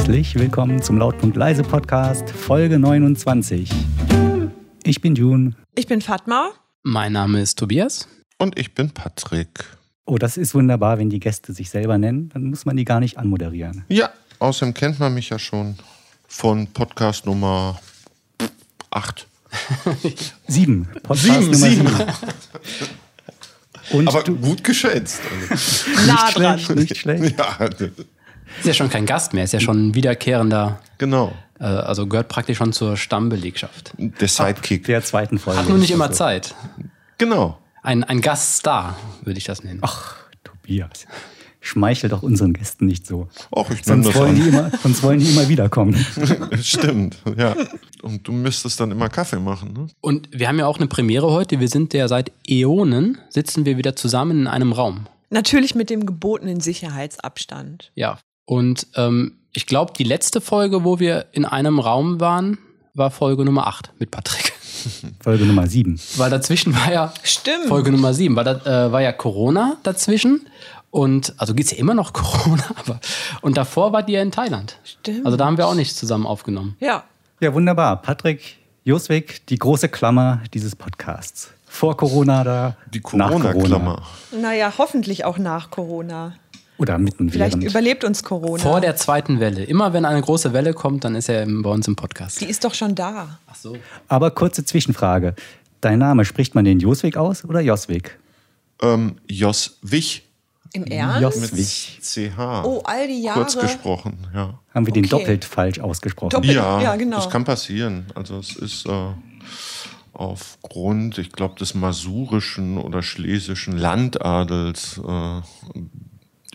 Herzlich willkommen zum Lautpunkt Leise Podcast, Folge 29. Ich bin June. Ich bin Fatma. Mein Name ist Tobias. Und ich bin Patrick. Oh, das ist wunderbar, wenn die Gäste sich selber nennen, dann muss man die gar nicht anmoderieren. Ja, außerdem kennt man mich ja schon von Podcast Nummer 8. Sieben. Podcast Sieben, Nummer sieben. Und Aber du, gut geschätzt. Also, Nah dran. schlecht, nicht schlecht. ja, Ist ja schon kein Gast mehr, ist ja schon ein wiederkehrender, genau. äh, also gehört praktisch schon zur Stammbelegschaft. Der Sidekick. Der zweiten Folge. Hat nur nicht immer Also, Zeit. Genau. Ein, ein Gaststar, würde ich das nennen. Ach, Tobias. Schmeichel doch unseren Gästen nicht so. Och, ich Sonst das wollen, die immer, sonst wollen die immer wiederkommen. Stimmt, ja. Und du müsstest dann immer Kaffee machen, ne? Und wir haben ja auch eine Premiere heute. Wir sind ja seit Äonen, sitzen wir wieder zusammen in einem Raum. Natürlich mit dem gebotenen Sicherheitsabstand. Ja. Und ähm, ich glaube, die letzte Folge, wo wir in einem Raum waren, war Folge Nummer 8 mit Patrick. Folge Nummer sieben. Weil dazwischen war ja Stimmt. Folge Nummer 7, weil da äh, war ja Corona dazwischen. Und also geht's ja immer noch Corona, aber und davor war die ja in Thailand. Stimmt. Also da haben wir auch nicht zusammen aufgenommen. Ja. Ja, wunderbar. Patrick Joswig, die große Klammer dieses Podcasts. Vor Corona da, Die nach Corona. Corona-Klammer. Naja, hoffentlich auch nach Corona. Oder mitten Vielleicht während. überlebt uns Corona. Vor der zweiten Welle. Immer wenn eine große Welle kommt, dann ist er bei uns im Podcast. Die ist doch schon da. Ach so. Aber kurze Zwischenfrage. Dein Name, spricht man den Joswig aus oder Joswig? Ähm, Jos Wich Im Ernst? Jos- mit Wich. CH. Oh, all die Jahre. Kurz gesprochen, ja. Haben wir den Okay. doppelt falsch ausgesprochen? Doppelt. Ja, Ja, genau. das kann passieren. Also es ist äh, aufgrund, ich glaube, des masurischen oder schlesischen Landadels äh,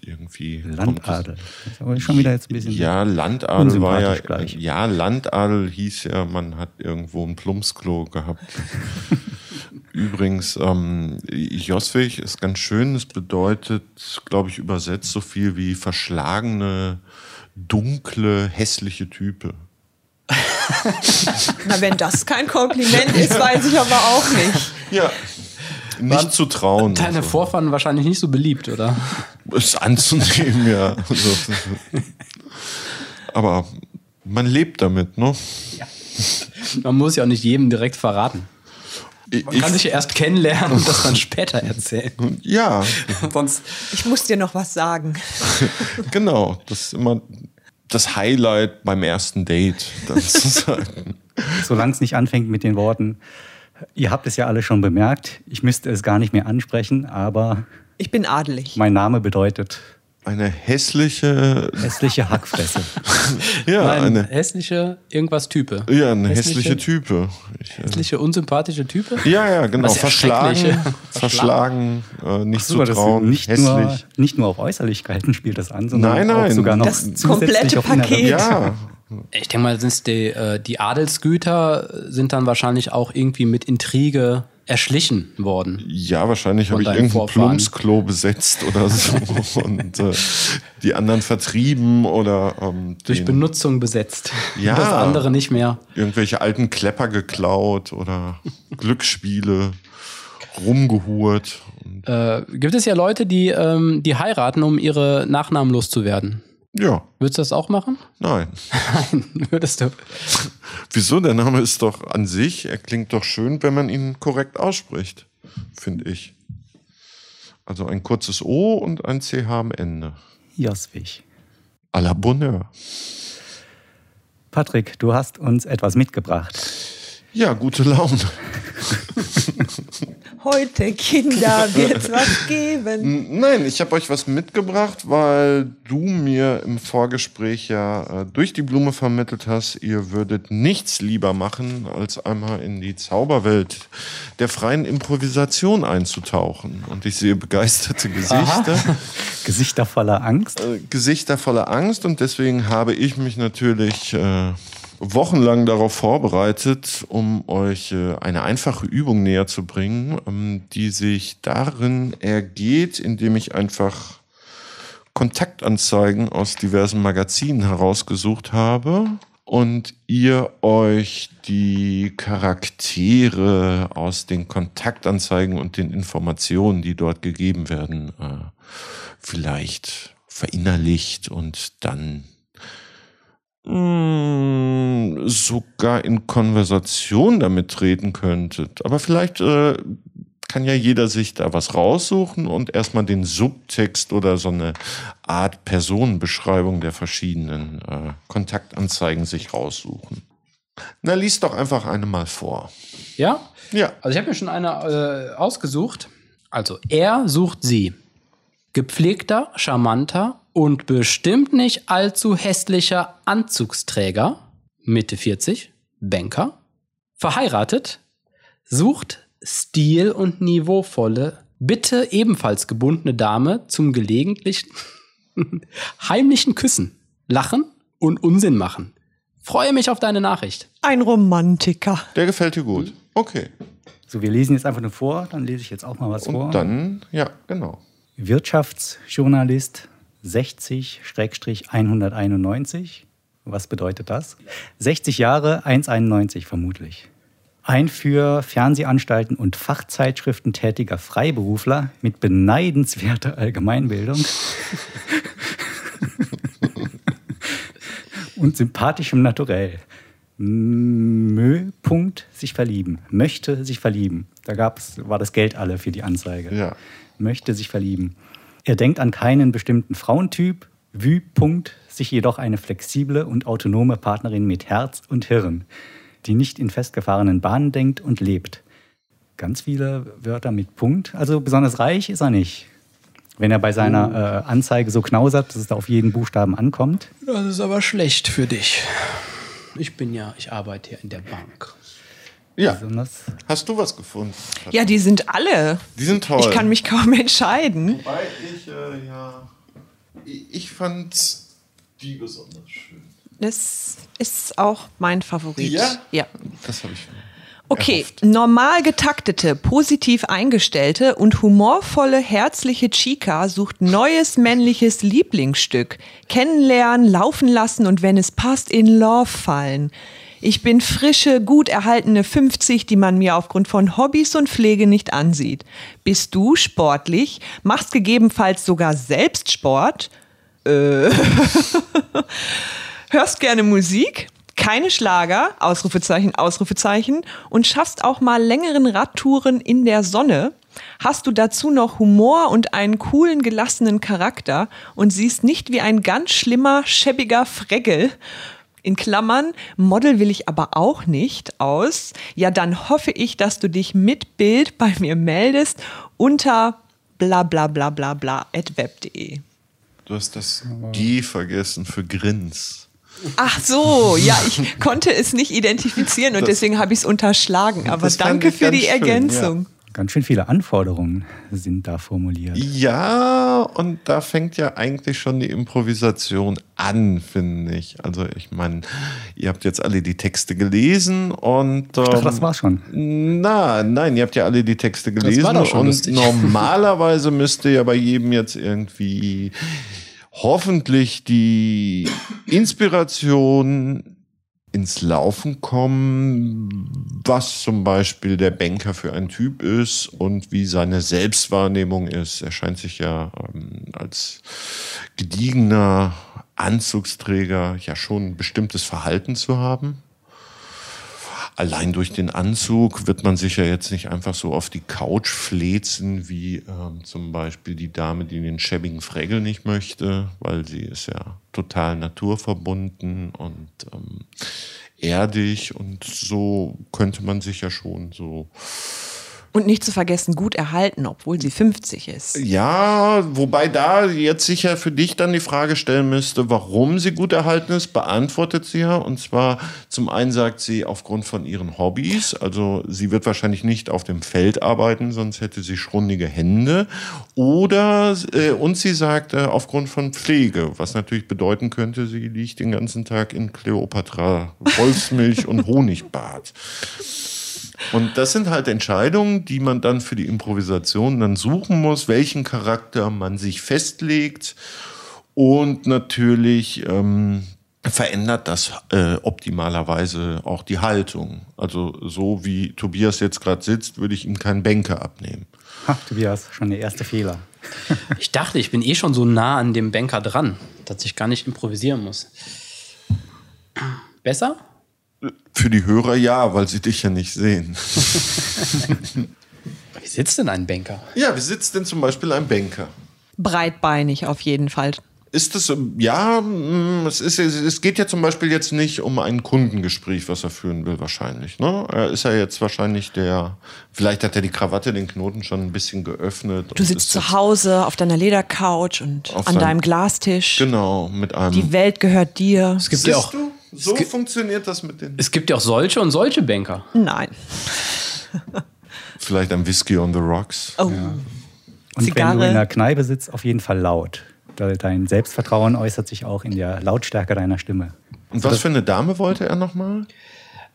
irgendwie. Landadel. Das aber schon wieder jetzt ein bisschen. Ja, Landadel war ja, gleich. ja, Landadel hieß ja, man hat irgendwo ein Plumpsklo gehabt. Übrigens, ähm, Joswig ist ganz schön. Es bedeutet, glaube ich, übersetzt so viel wie verschlagene, dunkle, hässliche Type. Na, wenn das kein Kompliment ist, weiß ich aber auch nicht. Ja, nicht zu trauen. Deine also. Vorfahren wahrscheinlich nicht so beliebt, oder? Ist anzunehmen, ja. Also, aber man lebt damit, ne? Man muss ja auch nicht jedem direkt verraten. Ich, Man kann sich ja erst kennenlernen und das dann später erzählen. ja, Sonst Ich muss dir noch was sagen. genau. Das ist immer das Highlight beim ersten Date, dann zu sagen. Solange es nicht anfängt mit den Worten, ihr habt es ja alle schon bemerkt, ich müsste es gar nicht mehr ansprechen, aber Ich bin adelig. mein Name bedeutet Eine hässliche, hässliche Hackfresse. ja, Nein, eine, hässliche irgendwas Type. ja, eine hässliche Type. Ich, äh, Hässliche, unsympathische Type? ja, ja, genau. Verschlagen, verschlagen, äh, nicht Super, zu das trauen, nicht, hässlich. nur, nicht nur auf Äußerlichkeiten spielt das an, sondern Nein, auch nein. sogar noch Das zusätzlich komplette Paket. Ja, Ich denke mal, sind's die, äh, die Adelsgüter sind dann wahrscheinlich auch irgendwie mit Intrige erschlichen worden. ja, wahrscheinlich habe ich irgendein Vorfahren. Plumpsklo besetzt oder so und äh, die anderen vertrieben oder ähm, Durch Benutzung besetzt. Ja. Das andere nicht mehr. irgendwelche alten Klepper geklaut oder Glücksspiele rumgehurt. Äh, gibt es ja Leute, die, ähm, die heiraten, um ihre Nachnamen loszuwerden. Ja, Würdest du das auch machen? nein. Nein, würdest du. Wieso? Der Name ist doch an sich, er klingt doch schön, wenn man ihn korrekt ausspricht, finde ich. Also ein kurzes O und ein CH am Ende. Joswig. À la Bonheur. Patrick, du hast uns etwas mitgebracht. Ja, gute Laune. Heute, Kinder, wird's was geben. Nein, ich habe euch was mitgebracht, weil du mir im Vorgespräch ja äh, durch die Blume vermittelt hast, ihr würdet nichts lieber machen, als einmal in die Zauberwelt der freien Improvisation einzutauchen. Und ich sehe begeisterte Gesichter, Gesichter voller Angst. äh, Gesichter voller Angst und deswegen habe ich mich natürlich äh, wochenlang darauf vorbereitet, um euch äh, eine einfache Übung näher zu bringen, ähm, die sich darin ergeht, indem ich einfach Kontaktanzeigen aus diversen Magazinen herausgesucht habe und ihr euch die Charaktere aus den Kontaktanzeigen und den Informationen, die dort gegeben werden, äh, vielleicht verinnerlicht und dann mh, sogar in Konversation damit treten könntet. Aber vielleicht äh, kann ja jeder sich da was raussuchen und erstmal den Subtext oder so eine Art Personenbeschreibung der verschiedenen äh, Kontaktanzeigen sich raussuchen. Na, lies doch einfach eine mal vor. Ja? Ja. Also ich habe mir schon eine äh, ausgesucht. Also er sucht sie. Gepflegter, charmanter und bestimmt nicht allzu hässlicher Anzugsträger, Mitte 40, Banker, verheiratet, sucht stil- und niveauvolle, bitte ebenfalls gebundene Dame zum gelegentlichen heimlichen Küssen, Lachen und Unsinn machen. Freue mich auf deine Nachricht. Ein Romantiker. Der gefällt dir gut. Okay. So, wir lesen jetzt einfach nur vor, dann lese ich jetzt auch mal was vor. Und dann, ja, genau. Wirtschaftsjournalist 60-191. Was bedeutet das? 60 Jahre, 1,91 vermutlich. Ein für Fernsehanstalten und Fachzeitschriften tätiger Freiberufler mit beneidenswerter Allgemeinbildung und sympathischem Naturell. Mö, Punkt, sich verlieben. Möchte sich verlieben. Da gab's, war das Geld alle für die Anzeige. Ja. Möchte sich verlieben. Er denkt an keinen bestimmten Frauentyp. Vü, Punkt, sich jedoch eine flexible und autonome Partnerin mit Herz und Hirn, die nicht in festgefahrenen Bahnen denkt und lebt. Ganz viele Wörter mit Punkt. Also besonders reich ist er nicht. Wenn er bei seiner äh, Anzeige so knausert, dass es da auf jeden Buchstaben ankommt. Das ist aber schlecht für dich. Ich bin ja, ich arbeite ja in der Bank. Ja. Besonders Hast du was gefunden? Ja, die sind alle. Die sind toll. Ich kann mich kaum entscheiden. Wobei ich, äh, ja. Ich, ich fand die besonders schön. Das ist auch mein Favorit. Ja? Ja. Das habe ich. Okay, erhofft. normal getaktete, positiv eingestellte und humorvolle, herzliche Chica sucht neues männliches Lieblingsstück. Kennenlernen, laufen lassen und wenn es passt, in Love fallen. Ich bin frische, gut erhaltene 50, die man mir aufgrund von Hobbys und Pflege nicht ansieht. Bist du sportlich? Machst gegebenenfalls sogar selbst Sport? Äh. Hörst gerne Musik? Keine Schlager, Ausrufezeichen, Ausrufezeichen, und schaffst auch mal längeren Radtouren in der Sonne? Hast du dazu noch Humor und einen coolen, gelassenen Charakter und siehst nicht wie ein ganz schlimmer, schäbiger Fregel? In Klammern, Model will ich aber auch nicht aus. Ja, dann hoffe ich, dass du dich mit Bild bei mir meldest unter bla bla bla bla bla at web.de. Du hast das die vergessen für Grins. Ach so, ja, ich konnte es nicht identifizieren und Das- deswegen habe ich es unterschlagen. Aber danke für die schön, Ergänzung. Ganz schön viele Anforderungen sind da formuliert. Ja, und da fängt ja eigentlich schon die Improvisation an, finde ich. Also ich meine, ihr habt jetzt alle die Texte gelesen und ähm, Ich dachte, das war's schon. Na, nein, ihr habt ja alle die Texte gelesen war doch schon und lustig. normalerweise müsste ja bei jedem jetzt irgendwie hoffentlich die Inspiration ins Laufen kommen, was zum Beispiel der Banker für ein Typ ist und wie seine Selbstwahrnehmung ist. Er scheint sich ja ähm, als gediegener Anzugsträger ja schon ein bestimmtes Verhalten zu haben. Allein durch den Anzug wird man sich ja jetzt nicht einfach so auf die Couch flezen, wie ähm, zum Beispiel die Dame, die den schäbigen Fregel nicht möchte, weil sie ist ja total naturverbunden und ähm, erdig und so könnte man sich ja schon so Und nicht zu vergessen, gut erhalten, obwohl sie 50 ist. Ja, wobei da jetzt sicher für dich dann die Frage stellen müsste, warum sie gut erhalten ist, beantwortet sie ja. Und zwar zum einen sagt sie aufgrund von ihren Hobbys, also sie wird wahrscheinlich nicht auf dem Feld arbeiten, sonst hätte sie schrundige Hände. Oder, äh, und sie sagt äh, aufgrund von Pflege, was natürlich bedeuten könnte, sie liegt den ganzen Tag in Kleopatra, Wolfsmilch und Honigbad. Und das sind halt Entscheidungen, die man dann für die Improvisation dann suchen muss, welchen Charakter man sich festlegt. Und natürlich ähm, verändert das äh, optimalerweise auch die Haltung. Also so wie Tobias jetzt gerade sitzt, würde ich ihm keinen Bänker abnehmen. Ha, Tobias, schon der erste Fehler. Ich dachte, ich bin eh schon so nah an dem Banker dran, dass ich gar nicht improvisieren muss. Besser? Für die Hörer ja, weil sie dich ja nicht sehen. Wie sitzt denn ein Banker? Ja, wie sitzt denn zum Beispiel ein Banker? Breitbeinig auf jeden Fall. Ist das, ähm, ja, mm, es, ist, es geht ja zum Beispiel jetzt nicht um ein Kundengespräch, was er führen will, wahrscheinlich. Ne? Er ist ja jetzt wahrscheinlich der, vielleicht hat er die Krawatte, den Knoten schon ein bisschen geöffnet. Du sitzt zu Hause auf deiner Ledercouch und an deinem Glastisch. Genau, mit einem. Die Welt gehört dir. Es gibt Siehst ja auch, du? So gibt- funktioniert das mit den. es gibt ja auch solche und solche Banker. Nein. Vielleicht ein Whisky on the Rocks. Oh. Und wenn du Zigarre. in der Kneipe sitzt, auf jeden Fall laut. Weil dein Selbstvertrauen äußert sich auch in der Lautstärke deiner Stimme. Und was für eine Dame wollte er nochmal?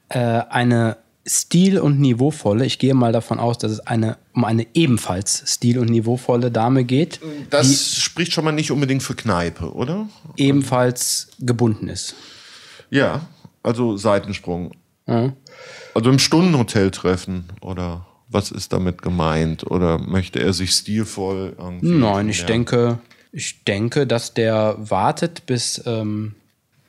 Äh, eine stil- und niveauvolle, ich gehe mal davon aus, dass es eine, um eine ebenfalls stil- und niveauvolle Dame geht, Das spricht schon mal nicht unbedingt für Kneipe, oder? ebenfalls gebunden ist. Ja, also Seitensprung. Ja. Also im Stundenhotel treffen oder was ist damit gemeint? Oder möchte er sich stilvoll irgendwie. Nein, ich denke, ich denke, dass der wartet, bis ähm,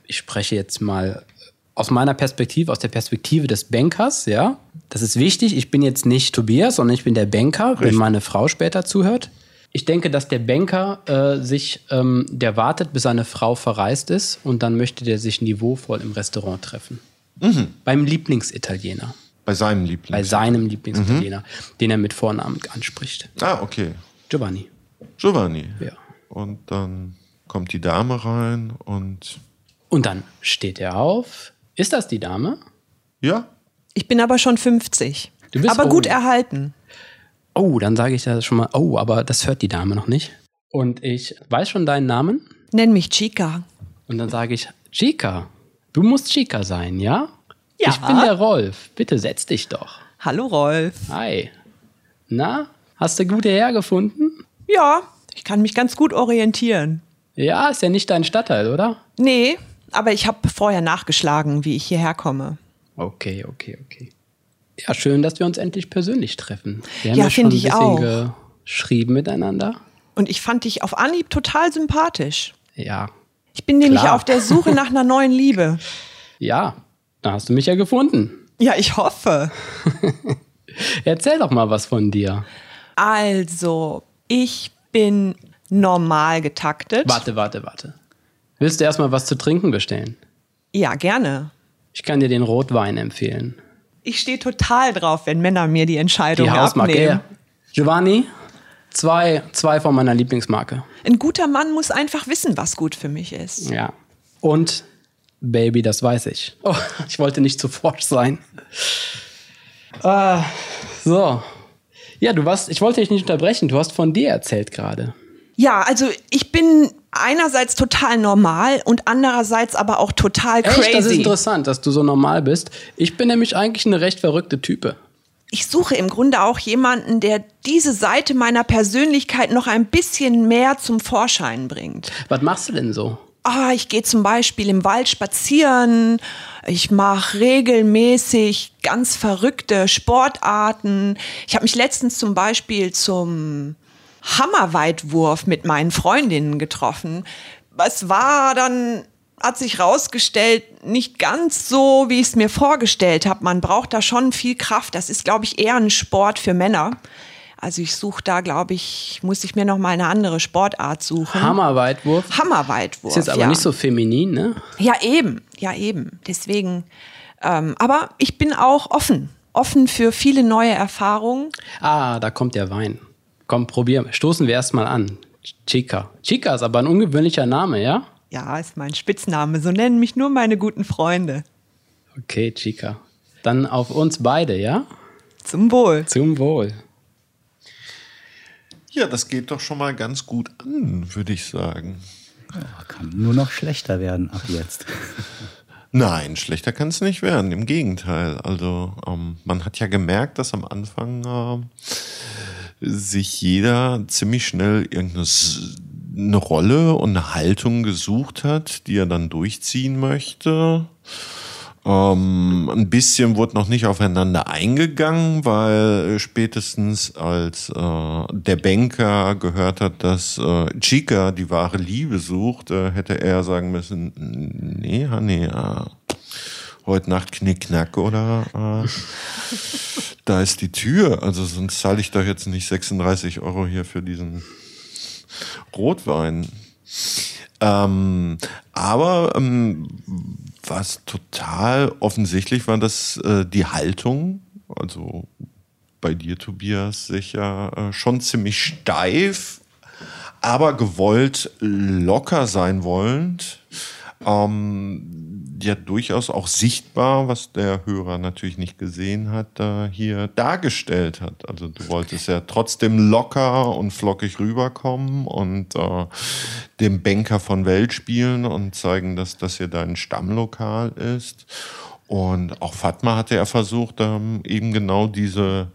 ich spreche jetzt mal aus meiner Perspektive, aus der Perspektive des Bankers, ja. Das ist wichtig. Ich bin jetzt nicht Tobias, sondern ich bin der Banker, wenn Richtig. meine Frau später zuhört. Ich denke, dass der Banker äh, sich, ähm, der wartet, bis seine Frau verreist ist und dann möchte der sich niveauvoll im Restaurant treffen. Beim Lieblingsitaliener. Bei seinem Liebling. Bei seinem Lieblingsitaliener, den er mit Vornamen anspricht. ah, okay. Giovanni. Giovanni. Ja. Und dann kommt die Dame rein und. Und dann steht er auf. Ist das die Dame? Ja, Ich bin aber schon 50. Du bist aber gut old. erhalten. Oh, dann sage ich ja schon mal, oh, aber das hört die Dame noch nicht. Und ich weiß schon deinen Namen. Nenn mich Chica. Und dann sage ich, Chica, du musst Chica sein, ja? Ja. Ich bin der Rolf. Bitte setz dich doch. Hallo Rolf. Hi. Na, hast du gut hergefunden? Ja, ich kann mich ganz gut orientieren. Ja, ist ja nicht dein Stadtteil, oder? Nee, aber ich habe vorher nachgeschlagen, wie ich hierher komme. Okay, okay, okay. Ja, schön, dass wir uns endlich persönlich treffen. Wir haben Ja, ja, schon ein bisschen auch. geschrieben miteinander. Und ich fand dich auf Anhieb total sympathisch. Ja, Ich bin nämlich Klar. auf der Suche nach einer neuen Liebe. ja, da hast du mich ja gefunden. Ja, ich hoffe. Erzähl doch mal was von dir. Also, ich bin normal getaktet. Warte, warte, warte. Willst du erstmal was zu trinken bestellen? Ja, gerne. Ich kann dir den Rotwein empfehlen. Ich stehe total drauf, wenn Männer mir die Entscheidung Die Hausmarke. abnehmen. Ja. Giovanni, zwei, zwei von meiner Lieblingsmarke. Ein guter Mann muss einfach wissen, was gut für mich ist. Ja. Und Baby, das weiß ich. Oh, ich wollte nicht zu forsch sein. Ah, so. Ja, du warst, ich wollte dich nicht unterbrechen. Du hast von dir erzählt gerade. Ja, also ich bin einerseits total normal und andererseits aber auch total crazy. Echt, das ist interessant, dass du so normal bist. Ich bin nämlich eigentlich eine recht verrückte Type. ich suche im Grunde auch jemanden, der diese Seite meiner Persönlichkeit noch ein bisschen mehr zum Vorschein bringt. Was machst du denn so? Ah, ich gehe zum Beispiel im Wald spazieren. Ich mache regelmäßig ganz verrückte Sportarten. Ich habe mich letztens zum Beispiel zum Hammerweitwurf mit meinen Freundinnen getroffen. Es war dann, hat sich rausgestellt, nicht ganz so, wie ich es mir vorgestellt habe. Man braucht da schon viel Kraft. Das ist, glaube ich, eher ein Sport für Männer. Also ich suche da, glaube ich, muss ich mir noch mal eine andere Sportart suchen. Hammerweitwurf. Hammerweitwurf. Ist jetzt aber ja. nicht so feminin, ne? Ja, eben, ja, eben. Deswegen, ähm, aber ich bin auch offen. Offen für viele neue Erfahrungen. Ah, da kommt der Wein. Komm, probier. Stoßen wir erstmal an. Chica. Chica ist aber ein ungewöhnlicher Name, ja? Ja, ist mein Spitzname. So nennen mich nur meine guten Freunde. Okay, Chica. Dann auf uns beide, ja? Zum Wohl. Zum Wohl. Ja, das geht doch schon mal ganz gut an, würde ich sagen. Kann nur noch schlechter werden ab jetzt. Nein, schlechter kann es nicht werden. Im Gegenteil. Also ähm, man hat ja gemerkt, dass am Anfang ähm, sich jeder ziemlich schnell irgendeine Rolle und eine Haltung gesucht hat, die er dann durchziehen möchte. Ähm, ein bisschen wurde noch nicht aufeinander eingegangen, weil äh, spätestens als äh, der Banker gehört hat, dass äh, Chica die wahre Liebe sucht, äh, hätte er sagen müssen, nee, äh, heute Nacht Knickknack oder äh, da ist die Tür. Also sonst zahle ich doch jetzt nicht 36 Euro hier für diesen Rotwein. Ähm, aber ähm, was total offensichtlich war, dass äh, die Haltung, also bei dir, Tobias, sicher äh, schon ziemlich steif, aber gewollt locker sein wollend. Ähm, ja, durchaus auch sichtbar, was der Hörer natürlich nicht gesehen hat, äh, hier dargestellt hat. Also du wolltest ja trotzdem locker und flockig rüberkommen und äh, dem Banker von Welt spielen und zeigen, dass das hier dein Stammlokal ist. Und auch Fatma hatte ja versucht, ähm, eben genau diese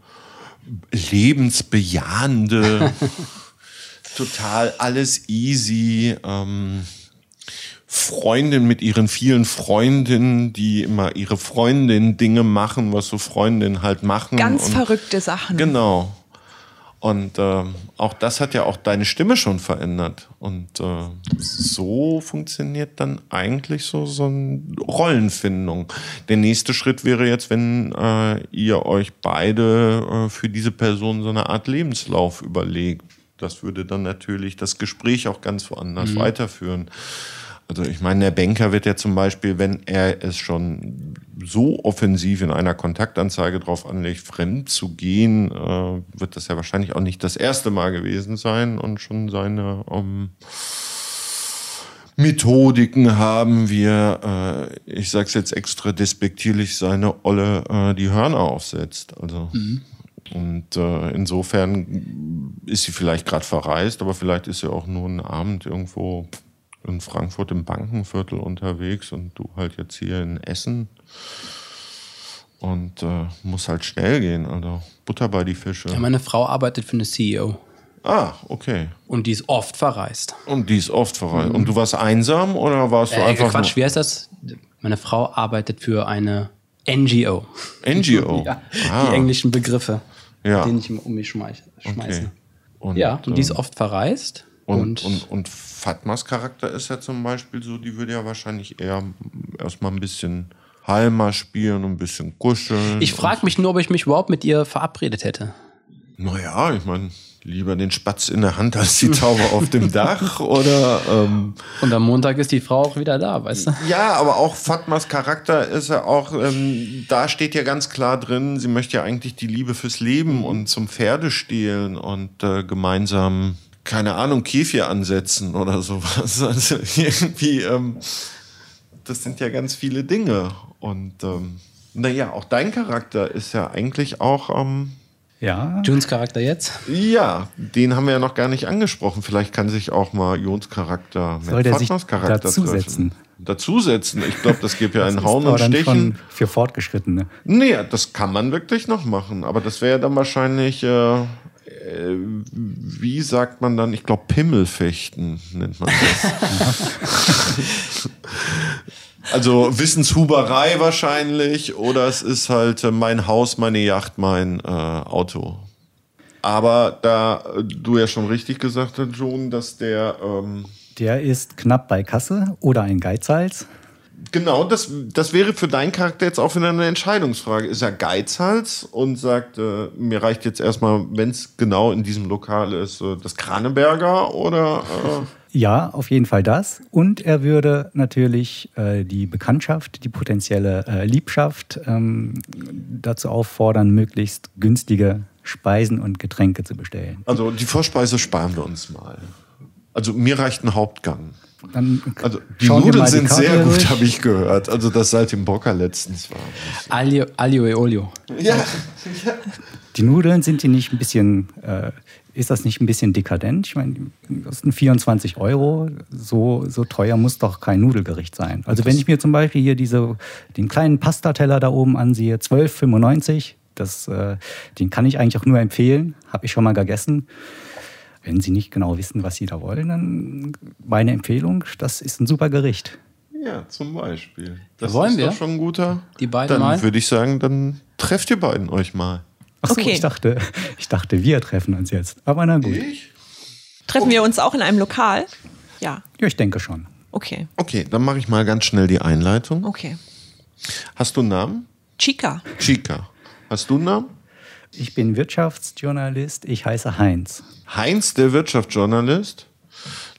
lebensbejahende, total alles easy, ähm, Freundin mit ihren vielen Freundinnen, die immer ihre Freundin Dinge machen, was so Freundinnen halt machen. Ganz und, verrückte Sachen. Genau. Und äh, auch das hat ja auch deine Stimme schon verändert. Und äh, so funktioniert dann eigentlich so, so eine Rollenfindung. Der nächste Schritt wäre jetzt, wenn äh, ihr euch beide äh, für diese Person so eine Art Lebenslauf überlegt. Das würde dann natürlich das Gespräch auch ganz woanders weiterführen. Also ich meine, der Banker wird ja zum Beispiel, wenn er es schon so offensiv in einer Kontaktanzeige drauf anlegt, fremd zu gehen, äh, wird das ja wahrscheinlich auch nicht das erste Mal gewesen sein und schon seine ähm, Methodiken haben wir, äh, ich sag's jetzt extra despektierlich, seine Olle äh, die Hörner aufsetzt. Also und äh, insofern ist sie vielleicht gerade verreist, aber vielleicht ist sie auch nur einen Abend irgendwo in Frankfurt im Bankenviertel unterwegs und du halt jetzt hier in Essen. Und äh, muss halt schnell gehen, also Butter bei die Fische. Ja, meine Frau arbeitet für eine CEO ah, okay. und die ist oft verreist. Und die ist oft verreist. Und du warst einsam oder warst du Äh, einfach Quatsch, wie heißt das? Meine Frau arbeitet für eine NGO. nur NGO? Ja, Ah, die englischen Begriffe, Ja. die ich um mich schmeißen. okay. Und, Ja, und die ist ähm, oft verreist. Und, Und, und, und Fatmas Charakter ist ja zum Beispiel so, die würde ja wahrscheinlich eher erstmal ein bisschen Halma spielen und ein bisschen kuscheln. ich frage mich nur, ob ich mich überhaupt mit ihr verabredet hätte. Naja, ich meine, lieber den Spatz in der Hand als die Taube auf dem Dach oder. Ähm, Und am Montag ist die Frau auch wieder da, weißt du? ja, aber auch Fatmas Charakter ist ja auch, ähm, da steht ja ganz klar drin, sie möchte ja eigentlich die Liebe fürs Leben und zum Pferdestehlen und äh, gemeinsam, keine Ahnung, Käfir ansetzen oder sowas. Also irgendwie, ähm, das sind ja ganz viele Dinge. Und ähm, naja, auch dein Charakter ist ja eigentlich auch. Ähm, Ja, Junes Charakter jetzt? ja, den haben wir ja noch gar nicht angesprochen. Vielleicht kann sich auch mal Jons Charakter mit Soll Fatmas Charakter dazusetzen? treffen. Dazusetzen. Ich glaube, das gibt ja ein das Hauen und dann Stechen. schon für Fortgeschrittene. Nee, das kann man wirklich noch machen. Aber das wäre dann wahrscheinlich, äh, äh, wie sagt man dann? Ich glaube, Pimmelfechten nennt man das. also Wissenshuberei wahrscheinlich. Oder es ist halt äh, mein Haus, meine Yacht, mein äh, Auto. Aber da äh, du ja schon richtig gesagt hast, John, dass der ähm, Der ist knapp bei Kasse oder ein Geizhals. Genau, das, das wäre für deinen Charakter jetzt auch wieder eine Entscheidungsfrage. Ist er Geizhals und sagt, äh, mir reicht jetzt erstmal, wenn es genau in diesem Lokal ist, äh, das Kraneberger oder äh, Ja, auf jeden Fall das. Und er würde natürlich äh, die Bekanntschaft, die potenzielle äh, Liebschaft ähm, dazu auffordern, möglichst günstige Speisen und Getränke zu bestellen. also die Vorspeise sparen wir uns mal. Also mir reicht ein Hauptgang. Dann Also die Nudeln die sind Karte sehr gut, habe ich gehört. Also das Saltimbocca letztens war. Aglio, Aglio e Olio. Ja, Die Nudeln sind die nicht ein bisschen, äh, ist das nicht ein bisschen dekadent? Ich meine, die kosten 24 Euro. So, so teuer muss doch kein Nudelgericht sein. Also wenn ich mir zum Beispiel hier diese, den kleinen Pastateller da oben ansehe, 12,95, das, äh, den kann ich eigentlich auch nur empfehlen. Habe ich schon mal gegessen. Wenn Sie nicht genau wissen, was Sie da wollen, dann meine Empfehlung, das ist ein super Gericht. ja, zum Beispiel. Das Wollen ist wir? doch schon ein guter. Die beiden dann mal? würde ich sagen, dann trefft ihr beiden euch mal. Ach so, Okay. ich, dachte, ich dachte, wir treffen uns jetzt. Aber na gut. Ich? Treffen wir uns auch in einem Lokal? Ja, Ja, ich denke schon. okay, Okay, dann mache ich mal ganz schnell die Einleitung. okay. Hast du einen Namen? Chica. Chica. Hast du einen Namen? Ich bin Wirtschaftsjournalist, ich heiße Heinz. Heinz, der Wirtschaftsjournalist?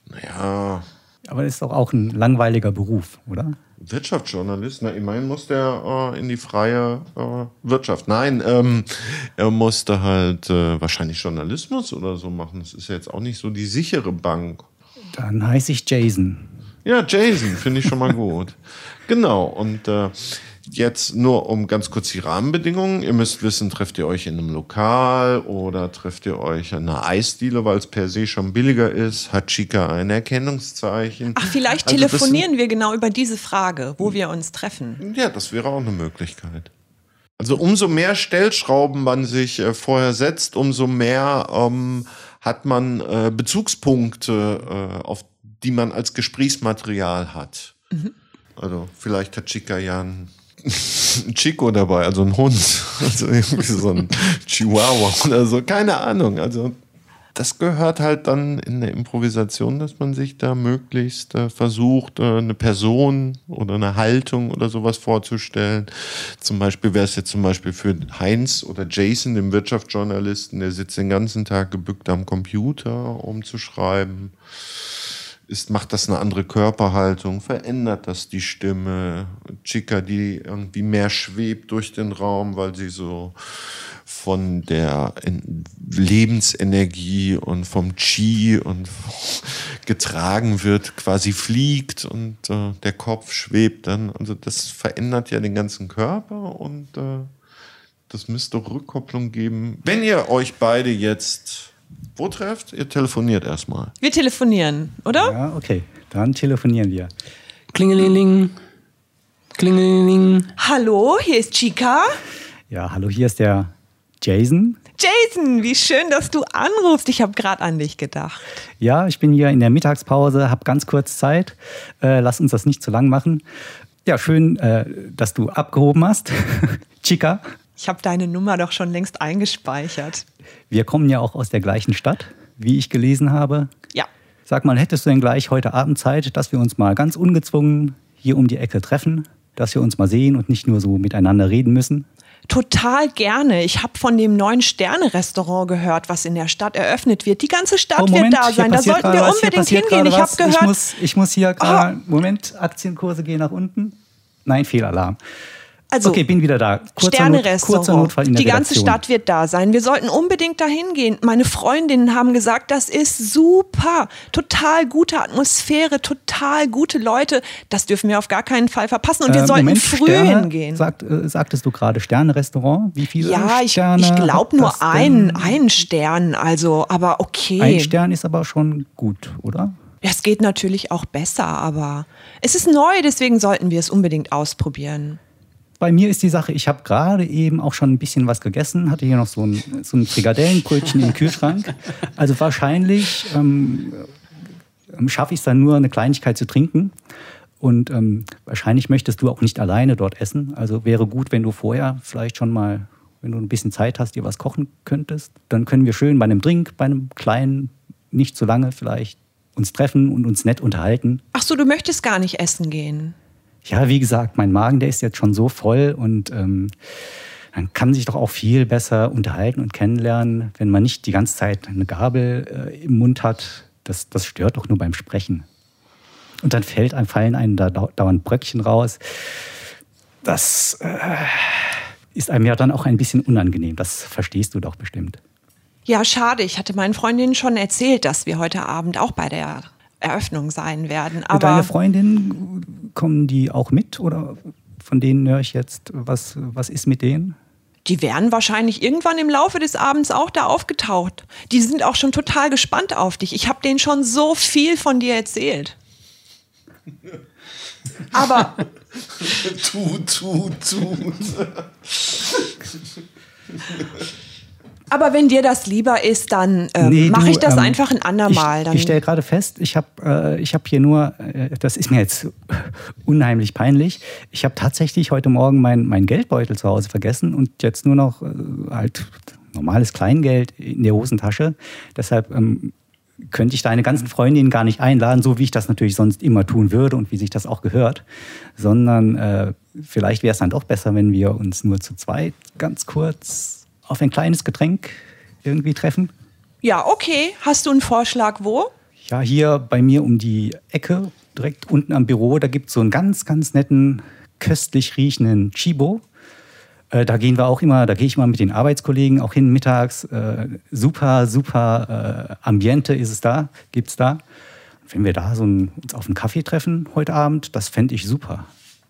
Naja, Aber das ist doch auch ein langweiliger Beruf, oder? Wirtschaftsjournalist? Na, immerhin muss der äh, in die freie äh, Wirtschaft. Nein, ähm, er musste halt äh, wahrscheinlich Journalismus oder so machen. Das ist ja jetzt auch nicht so die sichere Bank. Dann heiße ich Jason. Ja, Jason, finde ich schon mal gut. Genau, und äh, jetzt nur um ganz kurz die Rahmenbedingungen. Ihr müsst wissen, trefft ihr euch in einem Lokal oder trefft ihr euch an einer Eisdiele, weil es per se schon billiger ist? Hat Chica ein Erkennungszeichen? Ach, vielleicht Also telefonieren wir genau über diese Frage, wo wir uns treffen. Ja, das wäre auch eine Möglichkeit. Also umso mehr Stellschrauben man sich äh, vorher setzt, umso mehr ähm, hat man äh, Bezugspunkte, äh, auf die man als Gesprächsmaterial hat. Also vielleicht hat Chica ja ein, ein Chico dabei, also ein Hund, also irgendwie so ein Chihuahua oder so, keine Ahnung. Also das gehört halt dann in der Improvisation, dass man sich da möglichst äh, versucht, äh, eine Person oder eine Haltung oder sowas vorzustellen. Zum Beispiel wäre es jetzt zum Beispiel für Heinz oder Jason, dem Wirtschaftsjournalisten, der sitzt den ganzen Tag gebückt am Computer, um zu schreiben. Ist, macht das eine andere Körperhaltung? Verändert das die Stimme? Chica, die irgendwie mehr schwebt durch den Raum, weil sie so von der En- Lebensenergie und vom Chi und getragen wird, quasi fliegt und äh, der Kopf schwebt dann. Also das verändert ja den ganzen Körper und äh, das müsste Rückkopplung geben. Wenn ihr euch beide jetzt wo trefft, ihr telefoniert erstmal. Wir telefonieren, oder? Ja, okay. Dann telefonieren wir. Klingelingeling. Klingelingeling. Hallo, hier ist Chica. Ja, hallo, hier ist der Jason. Jason, wie schön, dass du anrufst. Ich habe gerade an dich gedacht. Ja, ich bin hier in der Mittagspause, habe ganz kurz Zeit. Äh, lass uns das nicht zu lang machen. Ja, schön, äh, dass du abgehoben hast. Chica, Ich habe deine Nummer doch schon längst eingespeichert. wir kommen ja auch aus der gleichen Stadt, wie ich gelesen habe. Ja. Sag mal, hättest du denn gleich heute Abend Zeit, dass wir uns mal ganz ungezwungen hier um die Ecke treffen? Dass wir uns mal sehen und nicht nur so miteinander reden müssen? Total gerne. Ich habe von dem neuen Sterne-Restaurant gehört, was in der Stadt eröffnet wird. Die ganze Stadt wird da Oh, sein. Da sollten wir was, unbedingt hingehen. Ich habe gehört. Ich muss, ich muss hier gerade. Moment, Aktienkurse gehen nach unten. Nein, Fehlalarm. Also, okay, bin wieder da. Kurzer, Not, kurzer Sterne-Restaurant. In der Die ganze Redaktion. Stadt wird da sein. Wir sollten unbedingt dahin gehen. Meine Freundinnen haben gesagt, das ist super. Total gute Atmosphäre, total gute Leute. Das dürfen wir auf gar keinen Fall verpassen. Und wir Äh, sollten Moment, früh Sterne, hingehen. Sagt, äh, sagtest du gerade Sterne-Restaurant? Wie viele ja, ich, Sterne? ich hat glaube nur denn? einen, einen Stern. Also, aber okay. Ein Stern ist aber schon gut, oder? Es geht natürlich auch besser, aber es ist neu, deswegen sollten wir es unbedingt ausprobieren. Bei mir ist die Sache, ich habe gerade eben auch schon ein bisschen was gegessen, hatte hier noch so ein, so ein Frikadellenbrötchen im Kühlschrank. Also wahrscheinlich ähm, ähm, schaffe ich es dann nur, eine Kleinigkeit zu trinken. Und ähm, wahrscheinlich möchtest du auch nicht alleine dort essen. Also wäre gut, wenn du vorher vielleicht schon mal, wenn du ein bisschen Zeit hast, dir was kochen könntest. Dann können wir schön bei einem Drink, bei einem kleinen, nicht so lange vielleicht, uns treffen und uns nett unterhalten. Ach so, du möchtest gar nicht essen gehen. Ja, wie gesagt, mein Magen, der ist jetzt schon so voll und ähm, man kann sich doch auch viel besser unterhalten und kennenlernen, wenn man nicht die ganze Zeit eine Gabel äh, im Mund hat. Das, das stört doch nur beim Sprechen. Und dann fällt einem, fallen einem da dau- dauernd Bröckchen raus. Das äh, ist einem ja dann auch ein bisschen unangenehm. Das verstehst du doch bestimmt. Ja, schade. Ich hatte meinen Freundinnen schon erzählt, dass wir heute Abend auch bei der Eröffnung sein werden. Mit Deine Aber Freundinnen, kommen die auch mit oder von denen höre ich jetzt, was, was ist mit denen? die wären wahrscheinlich irgendwann im Laufe des Abends auch da aufgetaucht. Die sind auch schon total gespannt auf dich. Ich habe denen schon so viel von dir erzählt. Aber Tut, tut, tut. Aber wenn dir das lieber ist, dann ähm, Nee, mache ich das ähm, einfach ein andermal. Ich, ich stelle gerade fest, ich habe äh, ich hab hier nur, äh, das ist mir jetzt unheimlich peinlich, ich habe tatsächlich heute Morgen mein, mein Geldbeutel zu Hause vergessen und jetzt nur noch äh, halt normales Kleingeld in der Hosentasche. Deshalb ähm, könnte ich deine ganzen Freundinnen gar nicht einladen, so wie ich das natürlich sonst immer tun würde und wie sich das auch gehört, sondern äh, vielleicht wäre es dann doch besser, wenn wir uns nur zu zweit ganz kurz auf ein kleines Getränk irgendwie treffen. Ja, okay. Hast du einen Vorschlag wo? Ja, hier bei mir um die Ecke, direkt unten am Büro, da gibt es so einen ganz, ganz netten, köstlich riechenden Chibo. Äh, da gehen wir auch immer, da gehe ich mal mit den Arbeitskollegen auch hin mittags. Äh, super, super äh, Ambiente ist es da, gibt es da. Wenn wir da so ein, uns auf einen Kaffee treffen heute Abend, das fände ich super.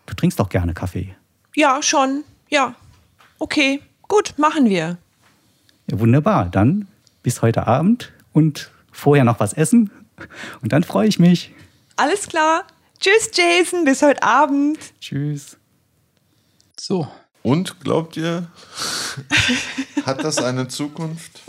Du trinkst doch gerne Kaffee. Ja, schon. Ja. Okay, gut, machen wir. Ja, wunderbar. Dann bis heute Abend und vorher noch was essen. Und dann freue ich mich. Alles klar. Tschüss, Jason. Bis heute Abend. Tschüss. So. Und glaubt ihr, hat das eine Zukunft?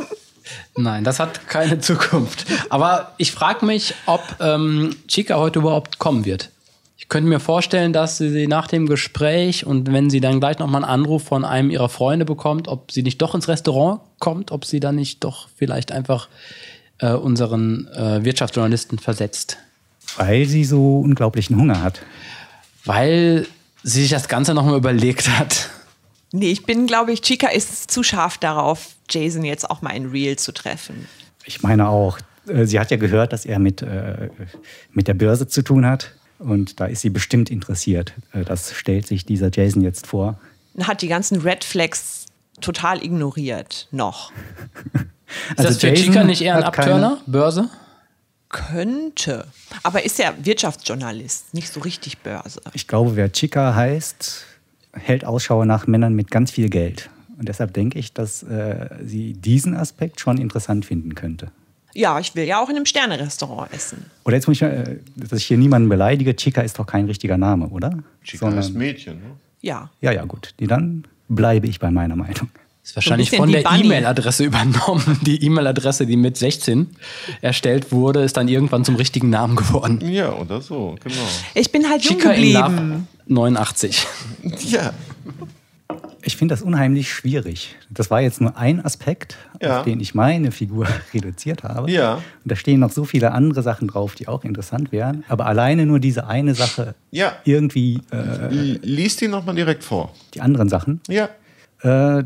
Nein, das hat keine Zukunft. Aber ich frage mich, ob ähm, Chica heute überhaupt kommen wird. Ich könnte mir vorstellen, dass sie nach dem Gespräch und wenn sie dann gleich nochmal einen Anruf von einem ihrer Freunde bekommt, ob sie nicht doch ins Restaurant kommt, ob sie dann nicht doch vielleicht einfach äh, unseren äh, Wirtschaftsjournalisten versetzt. Weil sie so unglaublichen Hunger hat. Weil sie sich das Ganze nochmal überlegt hat. Nee, ich bin, glaube ich, Chica ist zu scharf darauf, Jason jetzt auch mal in Real zu treffen. Ich meine auch, äh, sie hat ja gehört, dass er mit, äh, mit der Börse zu tun hat. Und da ist sie bestimmt interessiert. Äh, das stellt sich dieser Jason jetzt vor. Hat die ganzen Red Flags total ignoriert. Noch. Ist das für Jason Chica nicht eher ein hat keine- Abturner? Börse? Könnte. Aber ist ja Wirtschaftsjournalist, nicht so richtig Börse. Ich glaube, wer Chica heißt, hält Ausschau nach Männern mit ganz viel Geld. Und deshalb denke ich, dass äh, sie diesen Aspekt schon interessant finden könnte. Ja, ich will ja auch in einem Sternerestaurant essen. Oder jetzt muss ich, äh, dass ich hier niemanden beleidige, Chica ist doch kein richtiger Name, oder? Chica Sondern- ist Mädchen, ne? Ja. Ja, ja, gut. Die, dann bleibe ich bei meiner Meinung. Ist wahrscheinlich von der. E-Mail-Adresse übernommen. Die E-Mail-Adresse, die mit 16 erstellt wurde, ist dann irgendwann zum richtigen Namen geworden. Ja, oder so, genau. Ich bin halt jung Chica in Love geblieben. 89. Ja. Ich finde das unheimlich schwierig. Das war jetzt nur ein Aspekt, Ja. auf den ich meine Figur reduziert habe. Ja. Und da stehen noch so viele andere Sachen drauf, die auch interessant wären. Aber alleine nur diese eine Sache Ja. irgendwie äh, Lies die nochmal direkt vor. die anderen Sachen. Ja. Äh,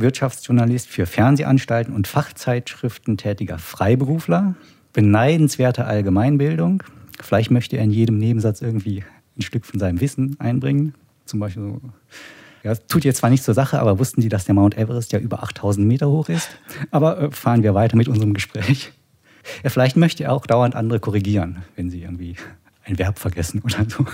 Wirtschaftsjournalist für Fernsehanstalten und Fachzeitschriften tätiger Freiberufler. Beneidenswerte Allgemeinbildung. Vielleicht möchte er in jedem Nebensatz irgendwie ein Stück von seinem Wissen einbringen. Zum Beispiel so. Ja, tut jetzt zwar nicht zur Sache, aber wussten Sie, dass der Mount Everest ja über 8000 Meter hoch ist? Aber äh, fahren wir weiter mit unserem Gespräch. Ja, vielleicht möchte er auch dauernd andere korrigieren, wenn sie irgendwie ein Verb vergessen oder so.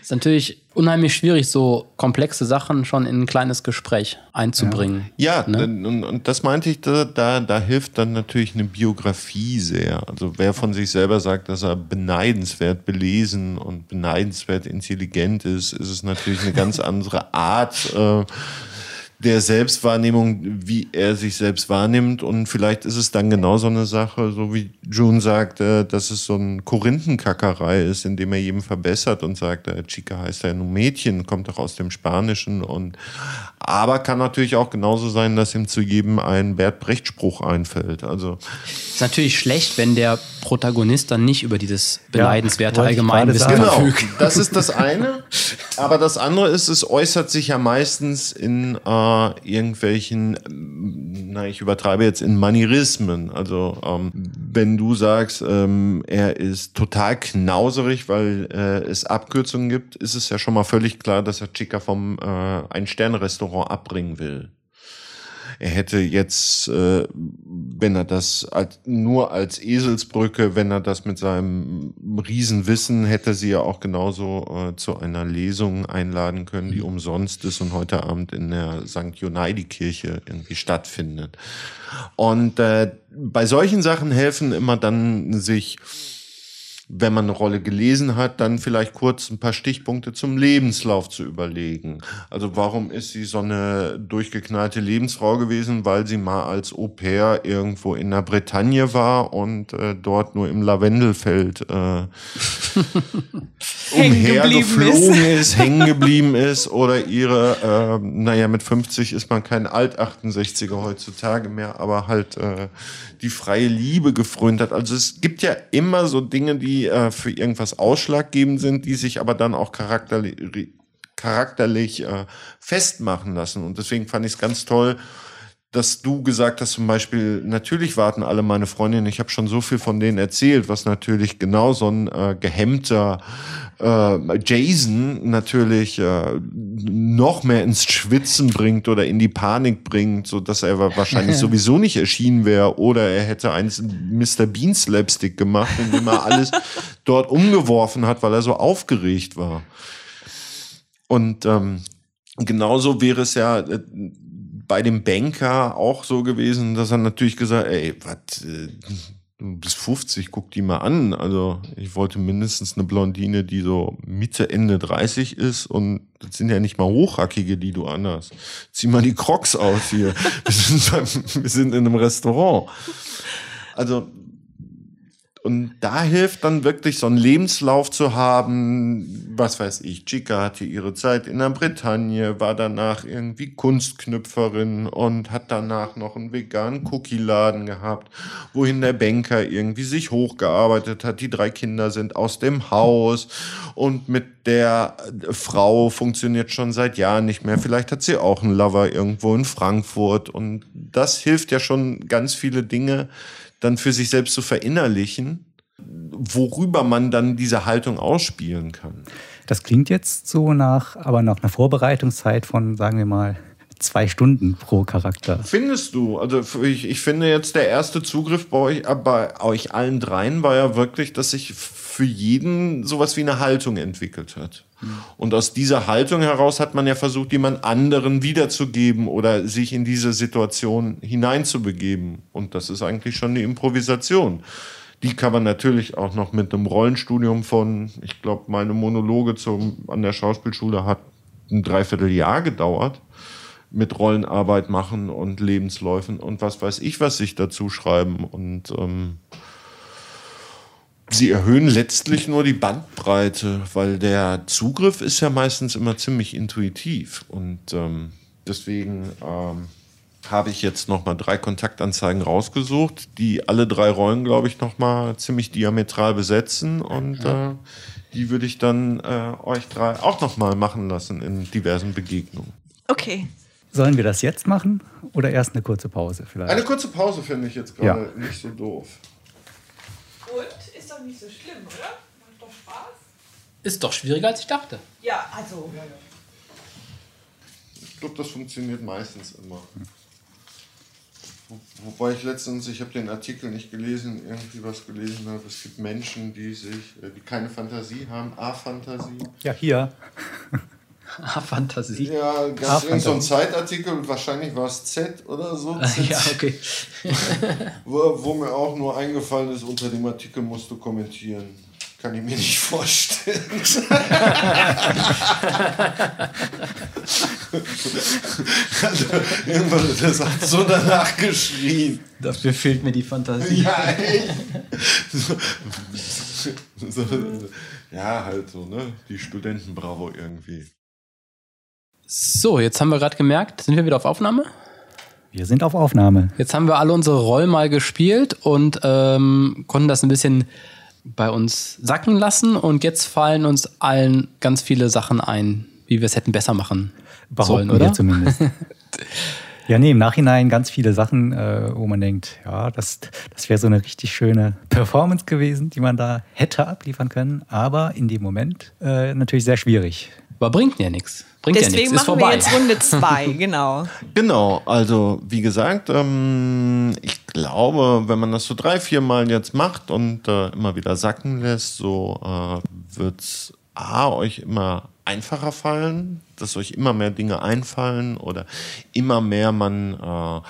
Ist natürlich unheimlich schwierig, so komplexe Sachen schon in ein kleines Gespräch einzubringen. Ja, Ne? dann- und, und das meinte ich, da, da, da hilft dann natürlich eine Biografie sehr. Also wer von sich selber sagt, dass er beneidenswert belesen und beneidenswert intelligent ist, ist es natürlich eine ganz andere Art äh, der Selbstwahrnehmung, wie er sich selbst wahrnimmt. Und vielleicht ist es dann genau so eine Sache, so wie June sagt, äh, dass es so ein Korinthenkackerei ist, indem er jedem verbessert und sagt, äh, Chica heißt ja nur Mädchen, kommt doch aus dem Spanischen. Und aber kann natürlich auch genauso sein, dass ihm zu jedem ein Bert Brecht-Spruch einfällt. Also Ist natürlich schlecht, wenn der Protagonist dann nicht über dieses beneidenswerte ich Allgemeinwissen. Genau, verfügt. das ist das eine. Aber das andere ist, es äußert sich ja meistens in äh, irgendwelchen, ähm, na, ich übertreibe jetzt in Manierismen. Also ähm, wenn du sagst, ähm, er ist total knauserig, weil äh, es Abkürzungen gibt, ist es ja schon mal völlig klar, dass er Chica vom äh, Ein-Sterne-Restaurant abbringen will. Er hätte jetzt, äh, wenn er das als, nur als Eselsbrücke, wenn er das mit seinem Riesenwissen, hätte sie ja auch genauso äh, zu einer Lesung einladen können, die umsonst ist und heute Abend in der St. Jonaidi-Kirche irgendwie stattfindet. Und äh, bei solchen Sachen helfen immer dann sich wenn man eine Rolle gelesen hat, dann vielleicht kurz ein paar Stichpunkte zum Lebenslauf zu überlegen. Also warum ist sie so eine durchgeknallte Lebensfrau gewesen? Weil sie mal als Au pair irgendwo in der Bretagne war und äh, dort nur im Lavendelfeld äh, umhergeflogen ist, ist hängen geblieben ist oder ihre, äh, naja, mit 50 ist man kein Alt-68er heutzutage mehr, aber halt äh, die freie Liebe gefrönt hat. Also es gibt ja immer so Dinge, die äh, für irgendwas ausschlaggebend sind, die sich aber dann auch charakterlich, charakterlich äh, festmachen lassen. Und deswegen fand ich es ganz toll, dass du gesagt hast, zum Beispiel, natürlich warten alle meine Freundinnen, ich habe schon so viel von denen erzählt, was natürlich genau so ein äh, gehemmter äh, Jason natürlich äh, noch mehr ins Schwitzen bringt oder in die Panik bringt, so dass er wahrscheinlich sowieso nicht erschienen wäre oder er hätte eins Mr. Bean Slapstick gemacht, indem er alles dort umgeworfen hat, weil er so aufgeregt war. Und ähm, genauso wäre es ja äh, bei dem Banker auch so gewesen, dass er natürlich gesagt, ey, was, bist 50, guck die mal an. Also ich wollte mindestens eine Blondine, die so Mitte, Ende 30 ist und das sind ja nicht mal Hochhackige, die du anhast. Zieh mal die Crocs aus hier. Wir sind, wir sind in einem Restaurant. Also und da hilft dann wirklich so einen Lebenslauf zu haben. Was weiß ich, Chica hatte ihre Zeit in der Bretagne, war danach irgendwie Kunstknüpferin und hat danach noch einen veganen Cookie-Laden gehabt, wohin der Banker irgendwie sich hochgearbeitet hat. Die drei Kinder sind aus dem Haus und mit der Frau funktioniert schon seit Jahren nicht mehr. Vielleicht hat sie auch einen Lover irgendwo in Frankfurt und das hilft ja schon ganz viele Dinge dann für sich selbst zu verinnerlichen, worüber man dann diese Haltung ausspielen kann. Das klingt jetzt so nach, aber nach einer Vorbereitungszeit von, sagen wir mal, zwei Stunden pro Charakter. Findest du? Also ich, ich finde jetzt der erste Zugriff bei euch, äh, bei euch allen dreien war ja wirklich, dass sich für jeden sowas wie eine Haltung entwickelt hat. Und aus dieser Haltung heraus hat man ja versucht, jemand anderen wiederzugeben oder sich in diese Situation hineinzubegeben. Und das ist eigentlich schon eine Improvisation. Die kann man natürlich auch noch mit einem Rollenstudium von, ich glaube, meine Monologe zum, an der Schauspielschule hat ein Dreivierteljahr gedauert mit Rollenarbeit machen und Lebensläufen und was weiß ich, was sich dazu schreiben. Und ähm, sie erhöhen letztlich nur die Bandbreite, weil der Zugriff ist ja meistens immer ziemlich intuitiv. Und ähm, deswegen ähm, habe ich jetzt noch mal drei Kontaktanzeigen rausgesucht, die alle drei Rollen, glaube ich, noch mal ziemlich diametral besetzen. Und äh, die würde ich dann äh, euch drei auch noch mal machen lassen in diversen Begegnungen. Okay, Sollen wir das jetzt machen oder erst eine kurze Pause vielleicht? Eine kurze Pause finde ich jetzt gerade ja. nicht so doof. Und? Ist doch nicht so schlimm, oder? Macht doch Spaß. Ist doch schwieriger, als ich dachte. Ja, also. Ich glaube, das funktioniert meistens immer. Wobei ich letztens, ich habe den Artikel nicht gelesen, irgendwie was gelesen habe. Es gibt Menschen, die sich, äh, die keine Fantasie haben, A-Fantasie. Ja, hier. Fantasie. Ja, gab es so einen Zeitartikel, wahrscheinlich war es Z oder so. Z, ja, okay. wo, wo, mir auch nur eingefallen ist, unter dem Artikel musst du kommentieren. Kann ich mir nicht vorstellen. also, irgendwann das hat so danach geschrien. Dafür fehlt mir die Fantasie. Ja, echt. So, so, ja, halt so, ne? Die Studentenbravo irgendwie. So, jetzt haben wir gerade gemerkt, sind wir wieder auf Aufnahme? Wir sind auf Aufnahme. Jetzt haben wir alle unsere Rollen mal gespielt und ähm, konnten das ein bisschen bei uns sacken lassen und jetzt fallen uns allen ganz viele Sachen ein, wie wir es hätten besser machen Behaupten sollen, oder? Zumindest. ja, nee, im Nachhinein ganz viele Sachen, äh, wo man denkt, ja, das, das wäre so eine richtig schöne Performance gewesen, die man da hätte abliefern können, aber in dem Moment äh, natürlich sehr schwierig. Aber bringt ja nichts. Bringt Deswegen ja nichts. machen wir jetzt Runde zwei, genau. Genau, also wie gesagt, ähm, ich glaube, wenn man das so drei, vier Mal jetzt macht und äh, immer wieder sacken lässt, so äh, wird es A, euch immer einfacher fallen, dass euch immer mehr Dinge einfallen oder immer mehr man äh,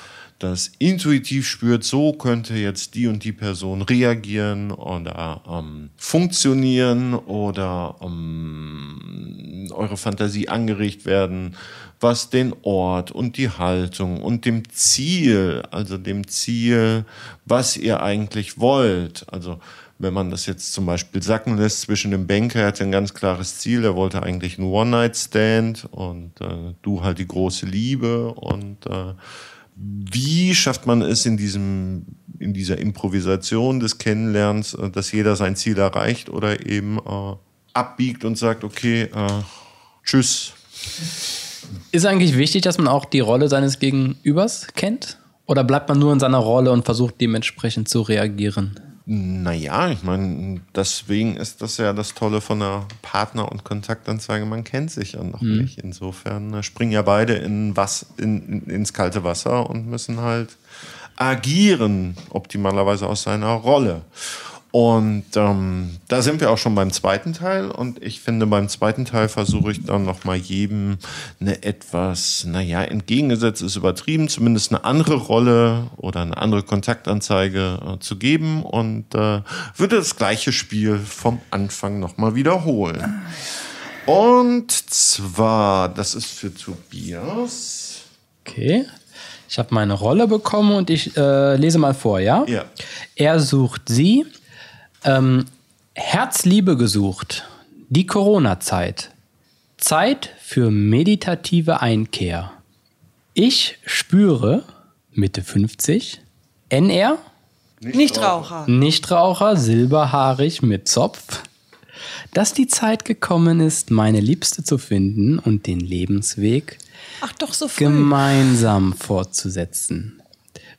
das intuitiv spürt, so könnte jetzt die und die Person reagieren oder ähm, funktionieren oder ähm, eure Fantasie angeregt werden, was den Ort und die Haltung und dem Ziel, also dem Ziel, was ihr eigentlich wollt, also wenn man das jetzt zum Beispiel sacken lässt zwischen dem Banker, er hat ein ganz klares Ziel, er wollte eigentlich einen One-Night-Stand und äh, du halt die große Liebe und äh, wie schafft man es in diesem in dieser Improvisation des Kennenlernens, äh, dass jeder sein Ziel erreicht oder eben äh, abbiegt und sagt, okay, äh, tschüss. Ist eigentlich wichtig, dass man auch die Rolle seines Gegenübers kennt? Oder bleibt man nur in seiner Rolle und versucht dementsprechend zu reagieren? Naja, ich meine, deswegen ist das ja das Tolle von einer Partner- und Kontaktanzeige. Man kennt sich ja noch nicht. Insofern äh, springen ja beide in was, in, ins kalte Wasser und müssen halt agieren, optimalerweise aus seiner Rolle. Und ähm, da sind wir auch schon beim zweiten Teil. Und ich finde, beim zweiten Teil versuche ich dann nochmal jedem eine etwas, naja, entgegengesetzt ist übertrieben, zumindest eine andere Rolle oder eine andere Kontaktanzeige äh, zu geben und äh, würde das gleiche Spiel vom Anfang nochmal wiederholen. Und zwar, das ist für Tobias. Okay. Ich habe meine Rolle bekommen und ich äh, lese mal vor, ja? Ja. Er sucht sie. Ähm, Herzliebe gesucht. Die Corona-Zeit. Zeit für meditative Einkehr. Ich spüre, Mitte 50, NR, Nichtraucher. Nichtraucher, silberhaarig mit Zopf, dass die Zeit gekommen ist, meine Liebste zu finden und den Lebensweg Ach doch, so früh. gemeinsam fortzusetzen.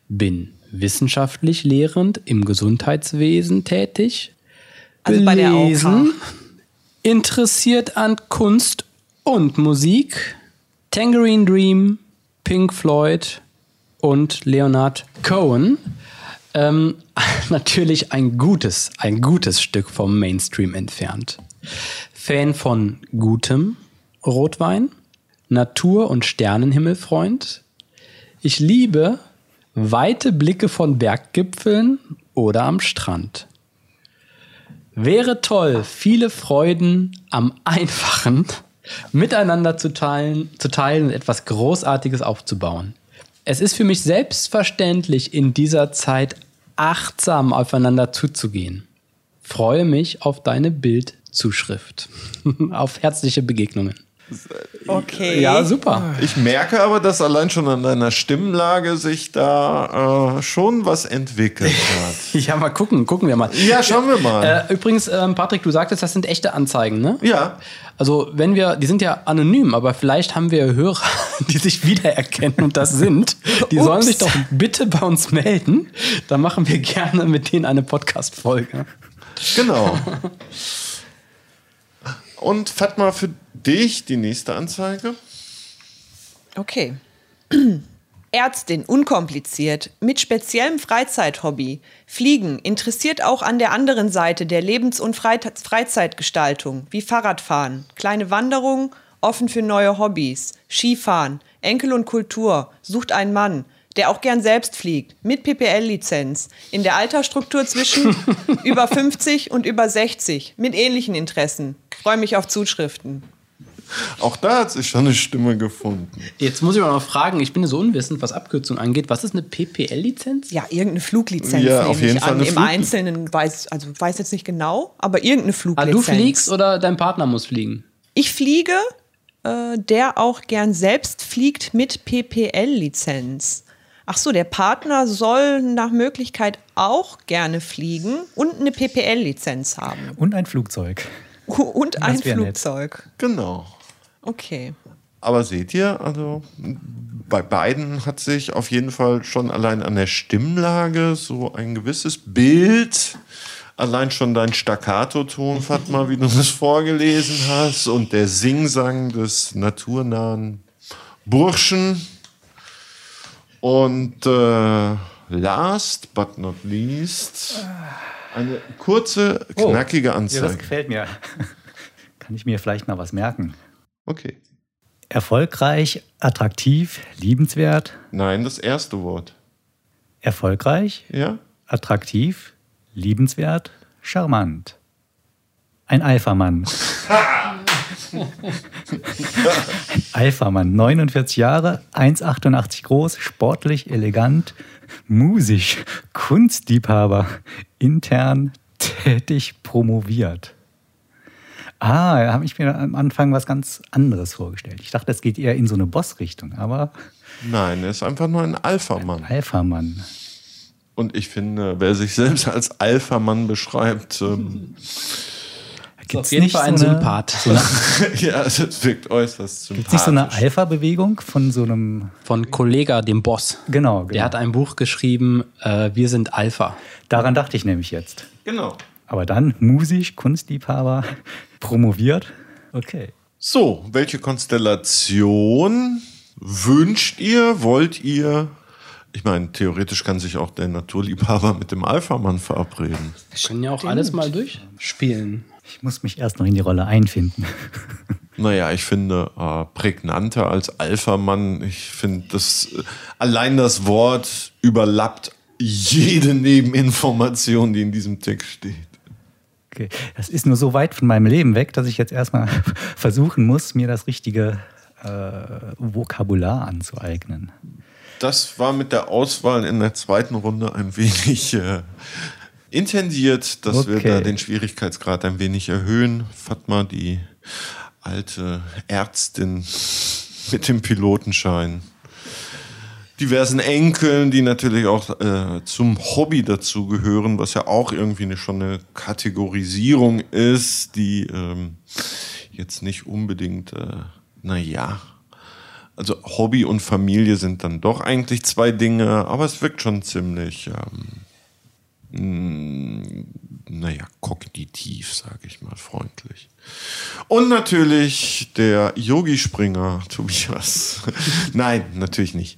Bin wissenschaftlich lehrend im Gesundheitswesen tätig. Also bei der belesen, interessiert an Kunst und Musik. Tangerine Dream, Pink Floyd und Leonard Cohen. Ähm, natürlich ein gutes, ein gutes Stück vom Mainstream entfernt. Fan von gutem Rotwein, Natur- und Sternenhimmelfreund. Ich liebe weite Blicke von Berggipfeln oder am Strand. Wäre toll, viele Freuden am Einfachen miteinander zu teilen, zu teilen und etwas Großartiges aufzubauen. Es ist für mich selbstverständlich, in dieser Zeit achtsam aufeinander zuzugehen. Freue mich auf deine Bildzuschrift. auf herzliche Begegnungen. Okay. Ja, super. Ich merke aber, dass allein schon an deiner Stimmlage sich da äh, schon was entwickelt hat. Ja, mal gucken, gucken wir mal. Ja, schauen wir mal. Äh, übrigens, ähm, Patrick, du sagtest, das sind echte Anzeigen, ne? Ja. Also, wenn wir, die sind ja anonym, aber vielleicht haben wir Hörer, die sich wiedererkennen und das sind. Die sollen Ups. sich doch bitte bei uns melden. Da machen wir gerne mit denen eine Podcast-Folge. Genau. Und Fatma, für dich die nächste Anzeige. Okay. Ärztin, unkompliziert, mit speziellem Freizeithobby. Fliegen, interessiert auch an der anderen Seite der Lebens- und Freizeitgestaltung, wie Fahrradfahren, kleine Wanderungen, offen für neue Hobbys, Skifahren, Enkel und Kultur, sucht einen Mann, der auch gern selbst fliegt, mit PPL-Lizenz, in der Altersstruktur zwischen über 50 und über 60, mit ähnlichen Interessen. Freue mich auf Zuschriften. Auch da hat sich schon eine Stimme gefunden. Jetzt muss ich mal noch fragen, ich bin so unwissend, was Abkürzung angeht. Was ist eine PPL-Lizenz? Ja, irgendeine Fluglizenz Ja, nehme auf jeden ich Fall Im Flug- Einzelnen weiß, also weiß jetzt nicht genau, aber irgendeine Ah, Fluglizenz. du fliegst oder dein Partner muss fliegen? Ich fliege, äh, der auch gern selbst fliegt mit PPL-Lizenz. Ach so, der Partner soll nach Möglichkeit auch gerne fliegen und eine PPL-Lizenz haben. Und ein Flugzeug. Und ein wär nett. Flugzeug. Genau. Okay. Aber seht ihr, also bei beiden hat sich auf jeden Fall schon allein an der Stimmlage so ein gewisses Bild, allein schon dein Staccato-Ton, Fatma, wie du das vorgelesen hast, und der Singsang des naturnahen Burschen. Und äh, last but not least, eine kurze, knackige Ja, das Anzeige. gefällt mir. Kann ich mir vielleicht mal was merken? Okay. Erfolgreich, attraktiv, liebenswert. Nein, das erste Wort. Erfolgreich, Ja? attraktiv, liebenswert, charmant. Ein Alpha-Mann. Alpha-Mann, 49 Jahre, 1,88 groß, sportlich, elegant, musisch, Kunstliebhaber, intern tätig, promoviert. Ah, da habe ich mir am Anfang was ganz anderes vorgestellt. Ich dachte, es geht eher in so eine Boss-Richtung, aber Nein, er ist einfach nur ein Alpha-Mann. Alpha-Mann. Und ich finde, wer sich selbst als Alpha-Mann beschreibt, ähm, Ist auf jeden Fall ein so eine, Sympath. So eine, ja, das wirkt äußerst sympathisch. gibt's nicht so eine Alpha-Bewegung von so einem. Von Kollega, dem Boss. Genau, genau. Der hat ein Buch geschrieben, äh, Wir sind Alpha. Daran dachte ich nämlich jetzt. Genau. Aber dann musisch, Kunstliebhaber, promoviert. Okay. So, welche Konstellation wünscht ihr, wollt ihr? Ich meine, theoretisch kann sich auch der Naturliebhaber mit dem Alpha-Mann verabreden. Wir können ja auch alles mal durchspielen. Ich muss mich erst noch in die Rolle einfinden. Naja, ich finde äh, prägnanter als Alpha-Mann. Ich finde, das äh, allein das Wort überlappt jede Nebeninformation, die in diesem Text steht. Okay. Das ist nur so weit von meinem Leben weg, dass ich jetzt erstmal versuchen muss, mir das richtige äh, Vokabular anzueignen. Das war mit der Auswahl in der zweiten Runde ein wenig äh, intensiert, dass wir Okay. da den Schwierigkeitsgrad ein wenig erhöhen. Fatma, die alte Ärztin mit dem Pilotenschein. Diversen Enkeln, die natürlich auch äh, zum Hobby dazugehören, was ja auch irgendwie eine, schon eine Kategorisierung ist, die ähm, jetzt nicht unbedingt, äh, naja, also Hobby und Familie sind dann doch eigentlich zwei Dinge, aber es wirkt schon ziemlich, ähm, mh, naja, kognitiv, sage ich mal, freundlich. Und natürlich der Yogi-Springer, Tobias. Nein, natürlich nicht.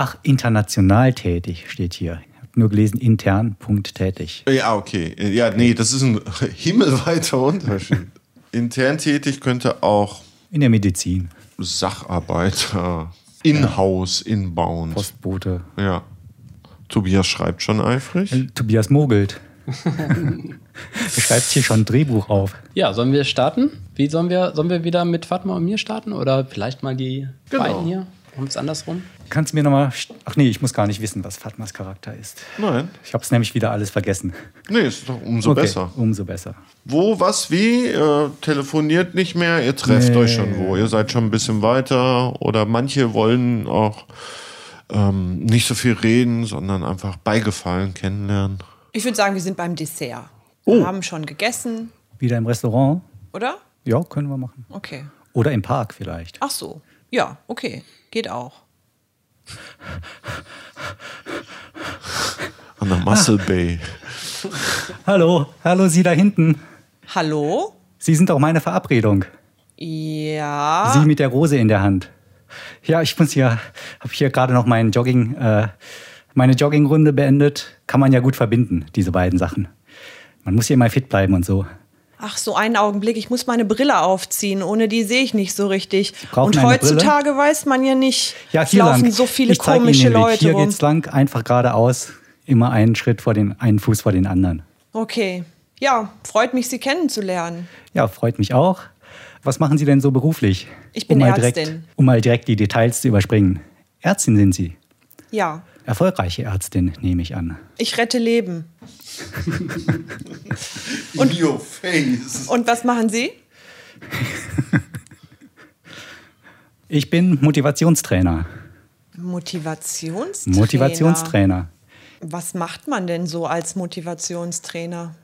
Ach, international tätig steht hier. Ich habe nur gelesen, intern, Punkt tätig. Ja, okay. Ja, nee, das ist ein himmelweiter Unterschied. Intern tätig könnte auch In der Medizin. Sacharbeiter, in-house, inbound. Postbote. Ja. Tobias schreibt schon eifrig. Äh, Tobias mogelt. er schreibt hier schon ein Drehbuch auf. Ja, sollen wir starten? Wie sollen wir, sollen wir wieder mit Fatma und mir starten? Oder vielleicht mal die Genau. beiden hier? Und es andersrum? Kannst du mir nochmal. Ach nee, ich muss gar nicht wissen, was Fatmas Charakter ist. Nein. Ich habe es nämlich wieder alles vergessen. Nee, ist doch umso Okay, besser. Umso besser. Wo, was, wie? Ihr telefoniert nicht mehr, ihr trefft Nee. euch schon wo. Ihr seid schon ein bisschen weiter oder manche wollen auch ähm, nicht so viel reden, sondern einfach beigefallen kennenlernen. Ich würde sagen, wir sind beim Dessert. Oh. Wir haben schon gegessen, Wieder im Restaurant? oder? Ja, können wir machen. Okay. Oder im Park vielleicht. Ach so. Ja, okay. Geht auch. An der Muscle Bay. Hallo, hallo, Sie da hinten. Hallo? Sie sind doch meine Verabredung. Ja. Sie mit der Rose in der Hand. Ja, ich muss hier, habe hier gerade noch meinen Jogging, äh, meine Joggingrunde beendet. Kann man ja gut verbinden, diese beiden Sachen. Man muss hier immer fit bleiben und so. Ach, so einen Augenblick. Ich muss meine Brille aufziehen. Ohne die sehe ich nicht so richtig. Und heutzutage weiß man ja nicht. Ja, es laufen lang. so viele ich komische. Leute Hier rum. geht's lang, einfach geradeaus. Immer einen Schritt vor den, einen Fuß vor den anderen. Okay. Ja, freut mich, Sie kennenzulernen. Ja, freut mich auch. Was machen Sie denn so beruflich? Ich bin mal Ärztin. Direkt, um mal direkt die Details zu überspringen. Ärztin sind Sie. Ja, Erfolgreiche Ärztin, nehme ich an. ich rette Leben. In your face. Und was machen Sie? Ich bin Motivationstrainer. Motivationstrainer. Motivationstrainer. Was macht man denn so als Motivationstrainer?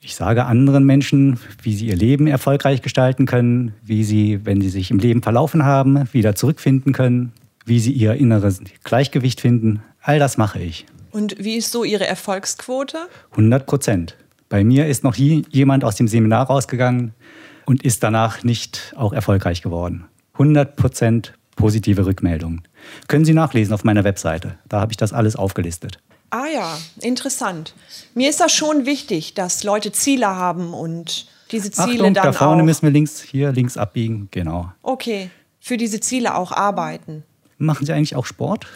Ich sage anderen Menschen, wie sie ihr Leben erfolgreich gestalten können, wie sie, wenn sie sich im Leben verlaufen haben, wieder zurückfinden können, wie sie ihr inneres Gleichgewicht finden. All das mache ich. Und wie ist so Ihre Erfolgsquote? 100 Prozent. Bei mir ist noch nie jemand aus dem Seminar rausgegangen und ist danach nicht auch erfolgreich geworden. 100 Prozent positive Rückmeldungen. Können Sie nachlesen auf meiner Webseite. Da habe ich das alles aufgelistet. Ah ja, interessant. Mir ist das schon wichtig, dass Leute Ziele haben und diese Ziele Achtung, dann da vorne auch. müssen wir links, hier links abbiegen. Genau. okay, für diese Ziele auch arbeiten. Machen Sie eigentlich auch Sport?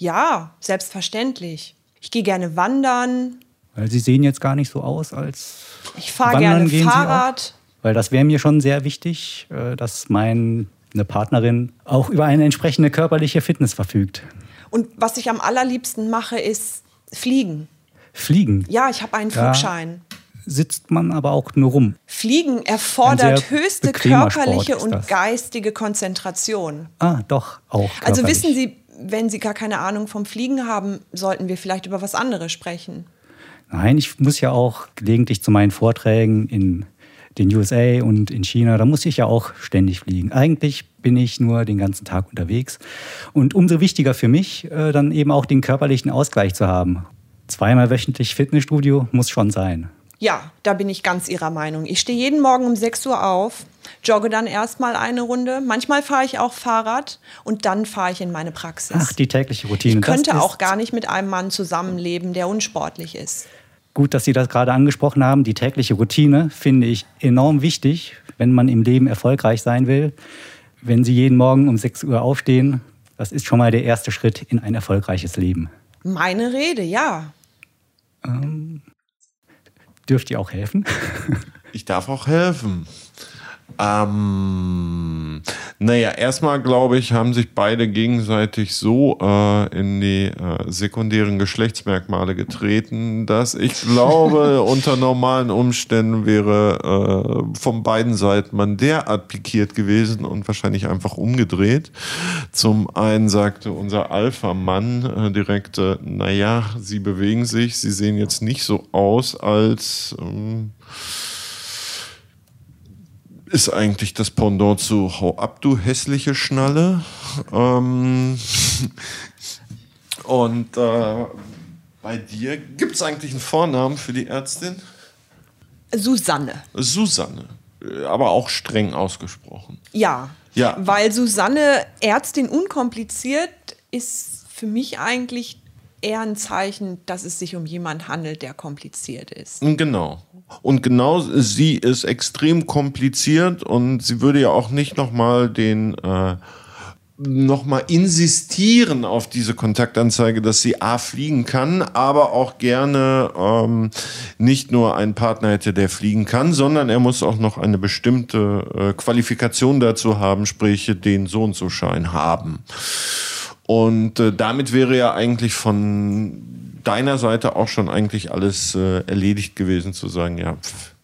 Ja, selbstverständlich. Ich gehe gerne wandern. Weil Sie sehen jetzt gar nicht so aus, als Ich fahre gerne Fahrrad. Weil das wäre mir schon sehr wichtig, äh, dass meine Partnerin auch über eine entsprechende körperliche Fitness verfügt. Und was ich am allerliebsten mache, ist fliegen. Fliegen Ja, ich habe einen Ja. Flugschein. sitzt man aber auch nur rum. Fliegen erfordert höchste körperliche und geistige Konzentration. Ah, doch, auch. Also körperlich. wissen Sie, wenn Sie gar keine Ahnung vom Fliegen haben, sollten wir vielleicht über was anderes sprechen. Nein, ich muss ja auch gelegentlich zu meinen Vorträgen in den USA und in China, da muss ich ja auch ständig fliegen. Eigentlich bin ich nur den ganzen Tag unterwegs. Und umso wichtiger für mich, äh, dann eben auch den körperlichen Ausgleich zu haben. Zweimal wöchentlich Fitnessstudio muss schon sein. Ja, da bin ich ganz Ihrer Meinung. Ich stehe jeden Morgen um 6 Uhr auf, jogge dann erstmal eine Runde. Manchmal fahre ich auch Fahrrad und dann fahre ich in meine Praxis. Ach, die tägliche Routine. ich könnte auch gar nicht mit einem Mann zusammenleben, der unsportlich ist. Gut, dass Sie das gerade angesprochen haben. Die tägliche Routine finde ich enorm wichtig, wenn man im Leben erfolgreich sein will. Wenn Sie jeden Morgen um 6 Uhr aufstehen, das ist schon mal der erste Schritt in ein erfolgreiches Leben. Meine Rede, ja. Dürft ihr auch helfen? Ich darf auch helfen. Ähm, naja, erstmal glaube ich, haben sich beide gegenseitig so äh, in die äh, sekundären Geschlechtsmerkmale getreten, dass ich glaube, unter normalen Umständen wäre äh, von beiden Seiten man derart pikiert gewesen und wahrscheinlich einfach umgedreht. Zum einen sagte unser Alpha-Mann äh, direkt, äh, naja, sie bewegen sich, sie sehen jetzt nicht so aus, als... Ähm, ist eigentlich das Pendant zu Hau ab, du hässliche Schnalle. Ähm, und äh, bei dir gibt es eigentlich einen Vornamen für die Ärztin? Susanne. Susanne. Aber auch streng ausgesprochen. Ja. Ja. Weil Susanne, Ärztin unkompliziert, ist für mich eigentlich eher ein Zeichen, dass es sich um jemand handelt, der kompliziert ist. Genau. Und genau sie ist extrem kompliziert und sie würde ja auch nicht nochmal den äh, nochmal insistieren auf diese Kontaktanzeige, dass sie A fliegen kann, aber auch gerne ähm, nicht nur einen Partner hätte, der fliegen kann, sondern er muss auch noch eine bestimmte äh, Qualifikation dazu haben, sprich den so und so Schein haben. Und äh, damit wäre ja eigentlich von deiner Seite auch schon eigentlich alles äh, erledigt gewesen, zu sagen, ja, pff,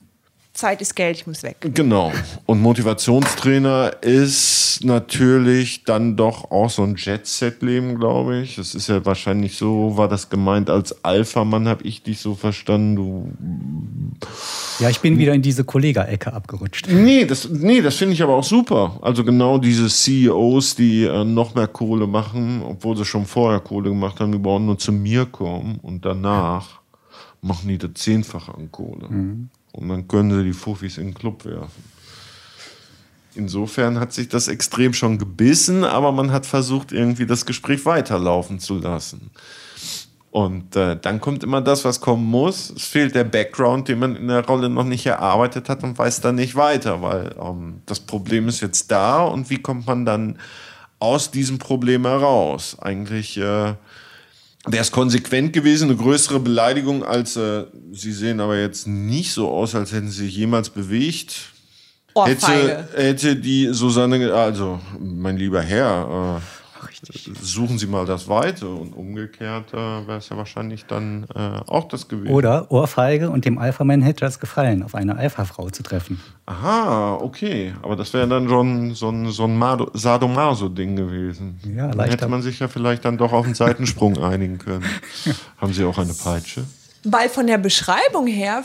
Zeit ist Geld, ich muss weg. Genau. Und Motivationstrainer ist natürlich dann doch auch so ein Jet-Set-Leben, glaube ich. Das ist ja wahrscheinlich so, war das gemeint als Alpha-Mann, habe ich dich so verstanden. Du Ja, ich bin wieder in diese Kollega-Ecke abgerutscht. Nee, das, nee, das finde ich aber auch super. Also genau diese CEOs, die äh, noch mehr Kohle machen, obwohl sie schon vorher Kohle gemacht haben, die brauchen nur zu mir kommen und danach machen die das Zehnfache an Kohle. Und dann können sie die Fuffis in den Club werfen. Insofern hat sich das extrem schon gebissen, aber man hat versucht, irgendwie das Gespräch weiterlaufen zu lassen. Und äh, dann kommt immer das, was kommen muss. Es fehlt der Background, den man in der Rolle noch nicht erarbeitet hat und weiß dann nicht weiter, weil ähm, das Problem ist jetzt da und wie kommt man dann aus diesem Problem heraus? Eigentlich äh, wäre es konsequent gewesen, eine größere Beleidigung als äh, Sie sehen aber jetzt nicht so aus, als hätten Sie sich jemals bewegt. Ohrfeige. Hätte, hätte die Susanne, also mein lieber Herr, äh, suchen Sie mal das Weite und umgekehrt äh, wäre es ja wahrscheinlich dann äh, auch das gewesen. Oder Ohrfeige und dem Alpha-Man hätte das gefallen, auf eine Alpha-Frau zu treffen. Aha, okay. Aber das wäre dann schon so ein, so ein Sadomaso-Ding gewesen. Ja, dann leichter. hätte man sich ja vielleicht dann doch auf einen Seitensprung einigen können. Haben Sie auch eine Peitsche? Weil von der Beschreibung her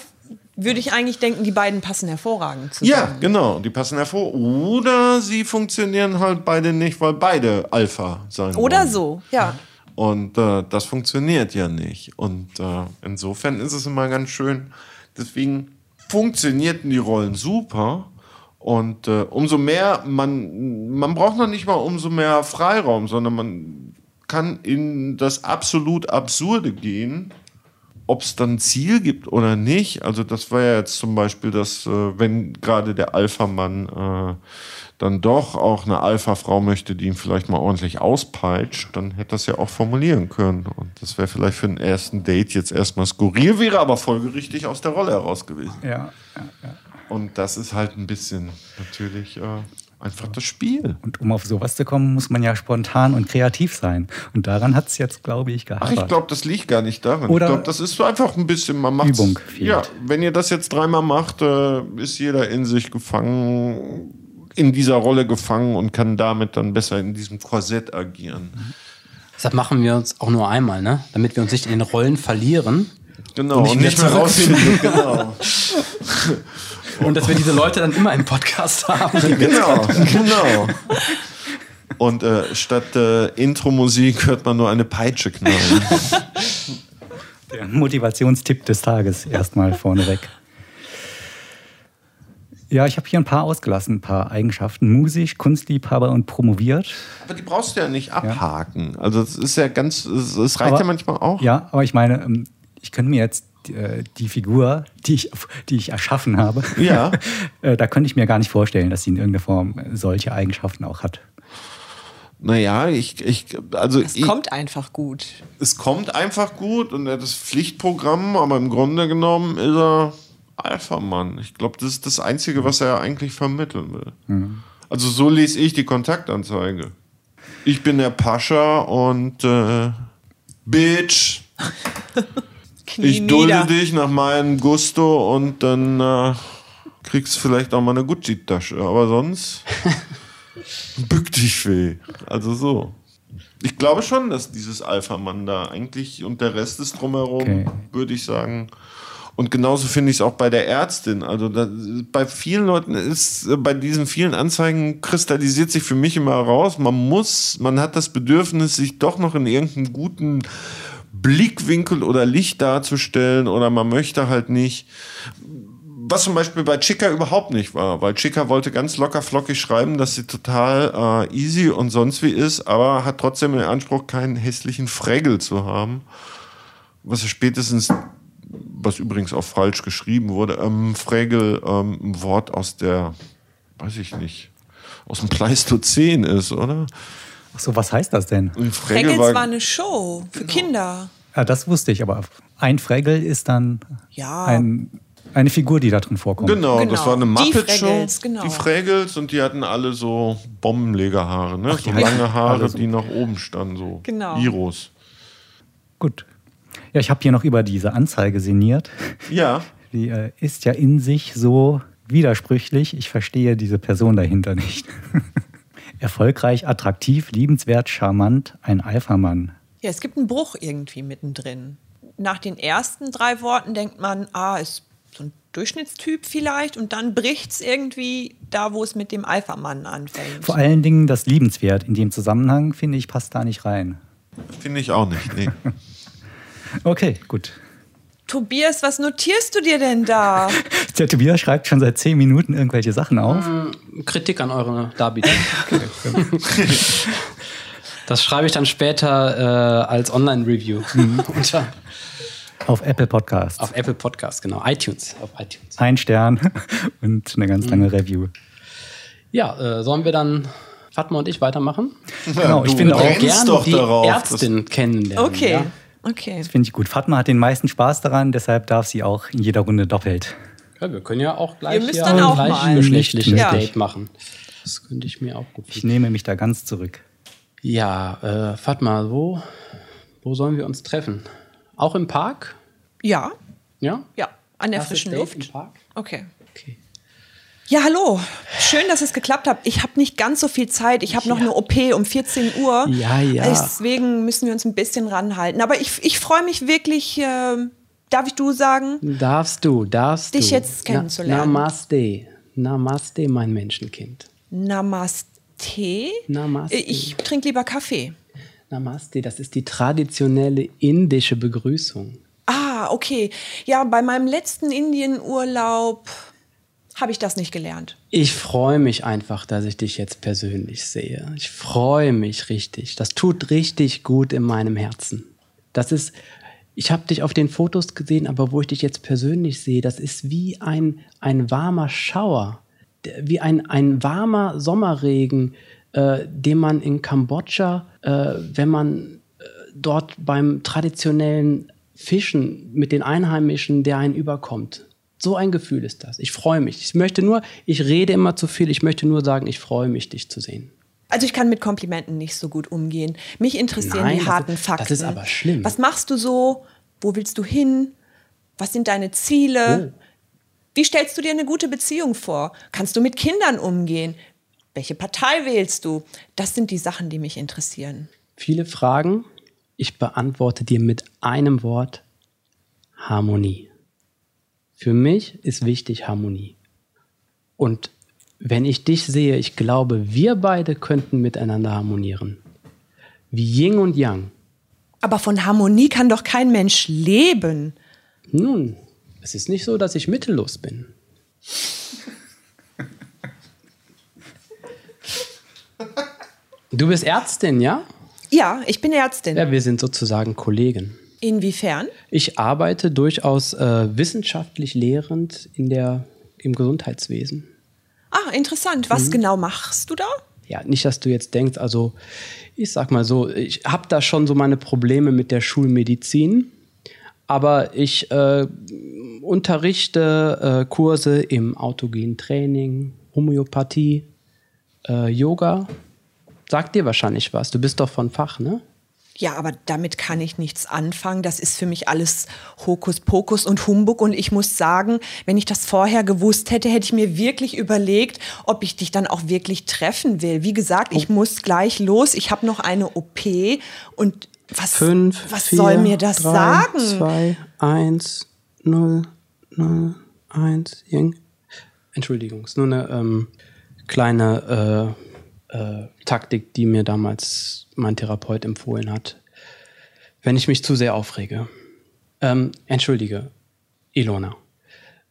würde ich eigentlich denken, die beiden passen hervorragend zusammen. Ja, genau. Die passen hervor. Oder sie funktionieren halt beide nicht, weil beide Alpha sein Oder wollen. so, ja. Und äh, das funktioniert ja nicht. Und äh, insofern ist es immer ganz schön. Deswegen funktionierten die Rollen super. Und äh, umso mehr, man, man braucht noch nicht mal umso mehr Freiraum, sondern man kann in das absolut Absurde gehen ob es dann ein Ziel gibt oder nicht. Also das war ja jetzt zum Beispiel, dass äh, wenn gerade der Alpha-Mann äh, dann doch auch eine Alpha-Frau möchte, die ihn vielleicht mal ordentlich auspeitscht, dann hätte das ja auch formulieren können. Und das wäre vielleicht für den ersten Date jetzt erstmal skurril, wäre aber folgerichtig aus der Rolle heraus gewesen. Ja, ja, ja. Und das ist halt ein bisschen natürlich äh, einfach das Spiel. Und um auf sowas zu kommen, muss man ja spontan und kreativ sein. Und daran hat es jetzt, glaube ich, Ach, gehapert. ich glaube, das liegt gar nicht daran. Oder ich glaube, das ist so einfach ein bisschen, man macht Übung fehlt. Ja, wenn ihr das jetzt dreimal macht, äh, ist jeder in sich gefangen, in dieser Rolle gefangen und kann damit dann besser in diesem Korsett agieren. Deshalb machen wir uns auch nur einmal, ne? Damit wir uns nicht in den Rollen verlieren. Genau, Und nicht und nicht mehr rausfinden. genau. Und dass wir diese Leute dann immer im Podcast haben. genau, genau. Und äh, statt äh, Intro-Musik hört man nur eine Peitsche knallen. Der Motivationstipp des Tages erstmal vorneweg. Ja, ich habe hier ein paar ausgelassen, ein paar Eigenschaften. Musisch, Kunstliebhaber und promoviert. Aber die brauchst du ja nicht abhaken. Also es ist ja ganz, es, reicht Aber- ja manchmal auch. Ja, aber ich meine, ähm, ich könnte mir jetzt die Figur, die ich, die ich erschaffen habe, Ja. äh, da könnte ich mir gar nicht vorstellen, dass sie in irgendeiner Form solche Eigenschaften auch hat. Naja, ich, ich also Es ich, kommt einfach gut. es kommt einfach gut und er hat das Pflichtprogramm, aber im Grunde genommen ist er Alpha-Mann. Ich glaube, das ist das Einzige, was er eigentlich vermitteln will. Also so lese ich die Kontaktanzeige. Ich bin der Pascha und äh, Bitch, Knie ich dulde nieder. dich nach meinem Gusto und dann äh, kriegst du vielleicht auch mal eine Gucci-Tasche. Aber sonst bück dich weh. Also so. Ich glaube schon, dass dieses Alpha-Mann da eigentlich und der Rest ist drumherum, Okay. würde ich sagen. Und genauso finde ich es auch bei der Ärztin. Also da, bei vielen Leuten ist, bei diesen vielen Anzeigen kristallisiert sich für mich immer heraus, man muss, man hat das Bedürfnis, sich doch noch in irgendeinem guten Blickwinkel oder Licht darzustellen oder man möchte halt nicht. Was zum Beispiel bei Chica überhaupt nicht war, weil Chica wollte ganz locker flockig schreiben, dass sie total äh, easy und sonst wie ist, aber hat trotzdem den Anspruch, keinen hässlichen Fregel zu haben. Was spätestens, was übrigens auch falsch geschrieben wurde, ähm, Fregel ähm, ein Wort aus der, weiß ich nicht, aus dem Pleistozän ist, oder? Ach so, was heißt das denn? Und Fraggles war eine Show für Kinder. Ja, das wusste ich, aber ein Fregel ist dann Ja. ein, eine Figur, die da drin vorkommt. Genau, Genau. das war eine Die Muppet-Show. Fraggles, genau. Die Fraggles und die hatten alle so Bombenlegerhaare, ne? so die lange Haare, so. die nach oben standen, so Genau. Iros. Gut. Ja, ich habe hier noch über diese Anzeige sinniert. Ja, Die äh, ist ja in sich so widersprüchlich. Ich verstehe diese Person dahinter nicht. Erfolgreich, attraktiv, liebenswert, charmant, ein Alpha-Mann. Ja, es gibt einen Bruch irgendwie mittendrin. Nach den ersten drei Worten denkt man, ah, ist so ein Durchschnittstyp vielleicht und dann bricht es irgendwie da, wo es mit dem Alpha-Mann anfängt. Vor allen Dingen das liebenswert in dem Zusammenhang, finde ich, passt da nicht rein. finde ich auch nicht. Nee. Okay, gut. Tobias, was notierst du dir denn da? Der Tobias schreibt schon seit zehn Minuten irgendwelche Sachen auf. Kritik an eure Darbietung. Das schreibe ich dann später äh, als Online-Review unter Auf Apple Podcasts. auf Apple Podcast, genau. iTunes, auf iTunes. Ein Stern und eine ganz lange Review. Ja, äh, sollen wir dann Fatma und ich weitermachen? Genau, ich finde auch Gerne die darauf, Ärztin kennenlernen. Okay, Ja? Okay. Finde ich gut. Fatma hat den meisten Spaß daran, deshalb darf sie auch in jeder Runde doppelt. Ja, wir können ja auch gleich Ihr müsst hier dann ein auch mal. gleichgeschlechtliches Ja. Date machen. Das könnte ich mir auch gut Ich vorstellen. nehme mich da ganz zurück. Ja, äh, Fatma, wo, wo sollen wir uns treffen? Auch im Park? Ja, Ja? ja, an der Erstes frischen Date Luft. Im Park? Okay. Ja, hallo. Schön, dass es geklappt hat. Ich habe nicht ganz so viel Zeit. Ich habe noch eine OP um 14 Uhr. Ja, ja. Deswegen müssen wir uns ein bisschen ranhalten. Aber ich, ich freue mich wirklich, äh, darf ich du sagen? Darfst du, darfst Dich du. jetzt kennenzulernen. Na, Namaste. Namaste, mein Menschenkind. Namaste. Namaste. Ich trinke lieber Kaffee. Namaste, das ist die traditionelle indische Begrüßung. Ah, okay. Ja, bei meinem letzten Indienurlaub habe ich das nicht gelernt. Ich freue mich einfach, dass ich dich jetzt persönlich sehe. Ich freue mich richtig. Das tut richtig gut in meinem Herzen. Das ist ich habe dich auf den Fotos gesehen, aber wo ich dich jetzt persönlich sehe, das ist wie ein, ein warmer Schauer, wie ein, ein warmer Sommerregen, äh, den man in Kambodscha, äh, wenn man äh, dort beim traditionellen Fischen mit den Einheimischen, der einen überkommt. So ein Gefühl ist das. Ich freue mich. Ich möchte nur, ich rede immer zu viel, ich möchte nur sagen, ich freue mich, dich zu sehen. Also ich kann mit Komplimenten nicht so gut umgehen. Mich interessieren Nein, die harten ist- Fakten. das ist aber schlimm. Was machst du so? Wo willst du hin? Was sind deine Ziele? Oh. Wie stellst du dir eine gute Beziehung vor? Kannst du mit Kindern umgehen? Welche Partei wählst du? Das sind die Sachen, die mich interessieren. Viele Fragen. Ich beantworte dir mit einem Wort. Harmonie. Für mich ist wichtig Harmonie. Und wenn ich dich sehe, ich glaube, wir beide könnten miteinander harmonieren. Wie Yin und Yang. Aber von Harmonie kann doch kein Mensch leben. Nun, es ist nicht so, dass ich mittellos bin. Du bist Ärztin, ja? Ja, ich bin Ärztin. Ja, wir sind sozusagen Kollegen. Inwiefern? Ich arbeite durchaus äh, wissenschaftlich lehrend in der, im Gesundheitswesen. Ah, interessant. Was Mhm. genau machst du da? Ja, nicht, dass du jetzt denkst, also ich sag mal so, ich habe da schon so meine Probleme mit der Schulmedizin, aber ich äh, unterrichte äh, Kurse im autogenen Training, Homöopathie, äh, Yoga. Sagt dir wahrscheinlich was, du bist doch von Fach, ne? Ja, aber damit kann ich nichts anfangen. Das ist für mich alles Hokuspokus und Humbug. Und ich muss sagen, wenn ich das vorher gewusst hätte, hätte ich mir wirklich überlegt, ob ich dich dann auch wirklich treffen will. Wie gesagt, ich muss gleich los. Ich habe noch eine OP. Und was, Fünf, was vier, soll mir das drei, sagen? Zwei, eins, null, null, eins, Yang. Entschuldigung, ist nur eine ähm, kleine äh, äh, Taktik, die mir damals mein Therapeut empfohlen hat. Wenn ich mich zu sehr aufrege. Ähm, entschuldige, Ilona.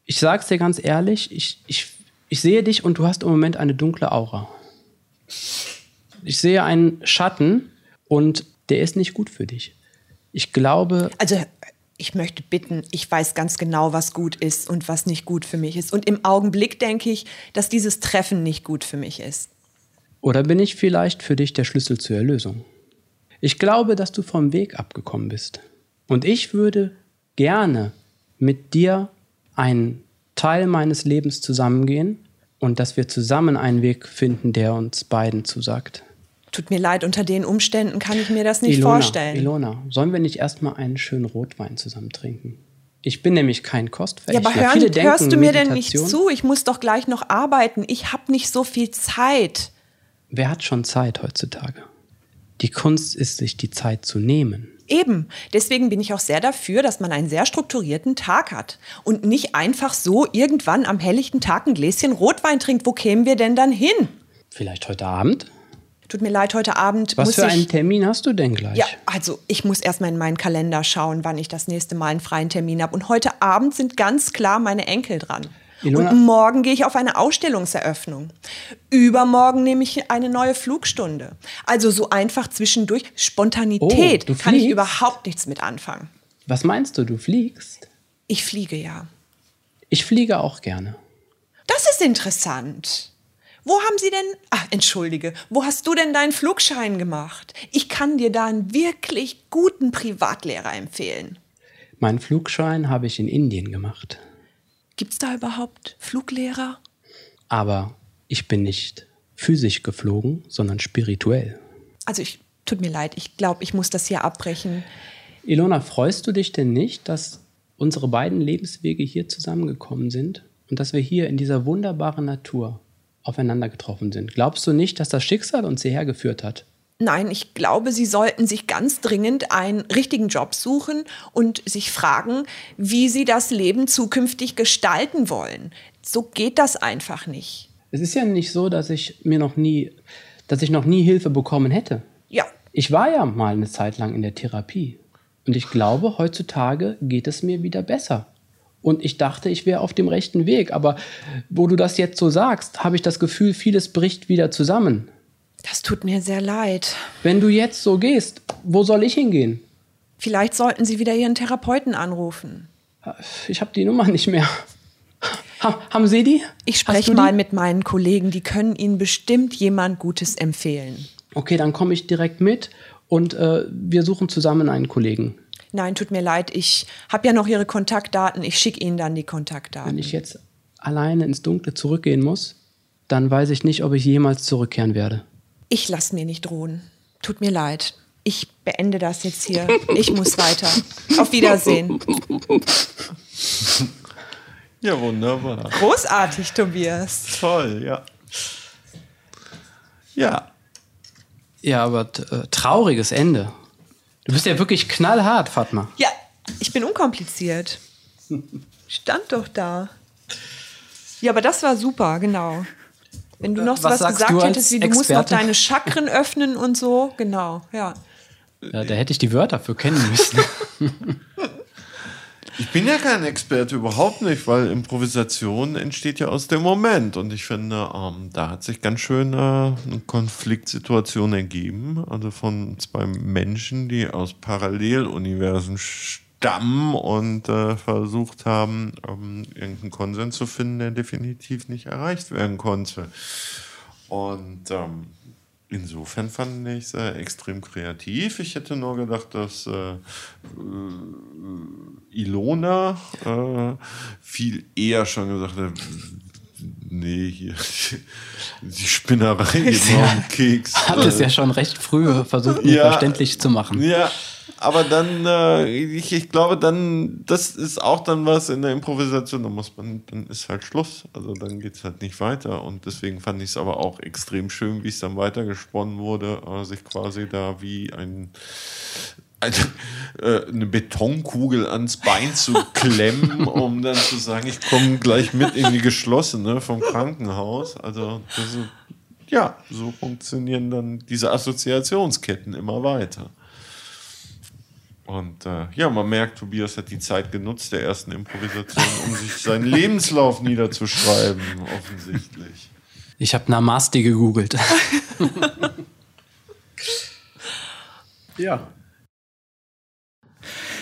Ich sag's dir ganz ehrlich, ich, ich, ich sehe dich und du hast im Moment eine dunkle Aura. Ich sehe einen Schatten und der ist nicht gut für dich. Ich glaube, Also, ich möchte bitten, ich weiß ganz genau, was gut ist und was nicht gut für mich ist. Und im Augenblick denke ich, dass dieses Treffen nicht gut für mich ist. Oder bin ich vielleicht für dich der Schlüssel zur Erlösung? Ich glaube, dass du vom Weg abgekommen bist. Und ich würde gerne mit dir einen Teil meines Lebens zusammengehen und dass wir zusammen einen Weg finden, der uns beiden zusagt. Tut mir leid, unter den Umständen kann ich mir das nicht Ilona, vorstellen. Ilona, sollen wir nicht erstmal einen schönen Rotwein zusammen trinken? Ich bin nämlich kein Ja, Kostverächter. aber hören, denken, hörst du mir denn nicht Meditation- zu? Ich muss doch gleich noch arbeiten. Ich habe nicht so viel Zeit. Wer hat schon Zeit heutzutage? Die Kunst ist, sich die Zeit zu nehmen. Eben. Deswegen bin ich auch sehr dafür, dass man einen sehr strukturierten Tag hat und nicht einfach so irgendwann am helllichten Tag ein Gläschen Rotwein trinkt. Wo kämen wir denn dann hin? Vielleicht heute Abend? Tut mir leid, heute Abend Was muss für ich. einen Termin hast du denn gleich? Ja, also ich muss erstmal in meinen Kalender schauen, wann ich das nächste Mal einen freien Termin habe. Und heute Abend sind ganz klar meine Enkel dran. Ilona- Und morgen gehe ich auf eine Ausstellungseröffnung. Übermorgen nehme ich eine neue Flugstunde. Also so einfach zwischendurch. Spontanität Oh, kann ich überhaupt nichts mit anfangen. Was meinst du, du fliegst? Ich fliege ja. Ich fliege auch gerne. Das ist interessant. Wo haben Sie denn, ah, entschuldige, wo hast du denn deinen Flugschein gemacht? Ich kann dir da einen wirklich guten Privatlehrer empfehlen. Meinen Flugschein habe ich in Indien gemacht. Gibt es da überhaupt Fluglehrer? Aber ich bin nicht physisch geflogen, sondern spirituell. Also ich, tut mir leid, ich glaube, ich muss das hier abbrechen. Ilona, freust du dich denn nicht, dass unsere beiden Lebenswege hier zusammengekommen sind und dass wir hier in dieser wunderbaren Natur aufeinander getroffen sind? Glaubst du nicht, dass das Schicksal uns hierher geführt hat? Nein, ich glaube, Sie sollten sich ganz dringend einen richtigen Job suchen und sich fragen, wie Sie das Leben zukünftig gestalten wollen. So geht das einfach nicht. Es ist ja nicht so, dass ich mir noch nie, dass ich noch nie Hilfe bekommen hätte. Ja, Ich war ja mal eine Zeit lang in der Therapie. Und ich glaube, heutzutage geht es mir wieder besser. Und ich dachte, ich wäre auf dem rechten Weg. Aber wo du das jetzt so sagst, habe ich das Gefühl, vieles bricht wieder zusammen. Das tut mir sehr leid. Wenn du jetzt so gehst, wo soll ich hingehen? Vielleicht sollten Sie wieder Ihren Therapeuten anrufen. Ich habe die Nummer nicht mehr. Ha, haben Sie die? Ich spreche die? mal mit meinen Kollegen, die können Ihnen bestimmt jemand Gutes empfehlen. Okay, dann komme ich direkt mit und äh, wir suchen zusammen einen Kollegen. Nein, tut mir leid, ich habe ja noch Ihre Kontaktdaten. Ich schicke Ihnen dann die Wenn Kontaktdaten. ich jetzt alleine ins Dunkle zurückgehen muss, dann weiß ich nicht, ob ich jemals zurückkehren werde. Ich lasse mir nicht drohen. Tut mir leid. Ich beende das jetzt hier. Ich muss weiter. Auf Wiedersehen. Ja, wunderbar. Großartig, Tobias. Toll, ja. Ja. Ja, aber äh, trauriges Ende. Du bist ja wirklich knallhart, Fatma. Ja, ich bin unkompliziert. Stand doch da. Ja, aber das war super, genau. Wenn du noch Was was, gesagt hättest, wie du musst noch deine Chakren öffnen und so, genau, ja. Ja, da hätte ich die Wörter für kennen müssen. Ich bin ja kein Experte, überhaupt nicht, weil Improvisation entsteht ja aus dem Moment. Und ich finde, ähm, da hat sich ganz schön äh, eine Konfliktsituation ergeben. Also von zwei Menschen, die aus Paralleluniversen stammen und äh, versucht haben, ähm, irgendeinen Konsens zu finden, der definitiv nicht erreicht werden konnte. Und ähm, insofern fand ich es äh, extrem kreativ. Ich hätte nur gedacht, dass äh, Ilona äh, viel eher schon gesagt hat, nee, hier, die Spinnerei auf den Keks. Hat es ja schon recht früh versucht, mir Ja. verständlich zu machen. Ja, aber dann, äh, ich, ich glaube, dann, das ist auch dann was in der Improvisation, da muss man, dann ist halt Schluss. Also dann geht es halt nicht weiter. Und deswegen fand ich es aber auch extrem schön, wie es dann weitergesponnen wurde, äh, sich quasi da wie ein eine, äh, eine Betonkugel ans Bein zu klemmen, um dann zu sagen, ich komme gleich mit in die geschlossene vom Krankenhaus. Also das ist, ja, so funktionieren dann diese Assoziationsketten immer weiter. Und äh, ja, man merkt, Tobias hat die Zeit genutzt der ersten Improvisation, um sich seinen Lebenslauf niederzuschreiben, offensichtlich. Ich habe Namaste gegoogelt. ja.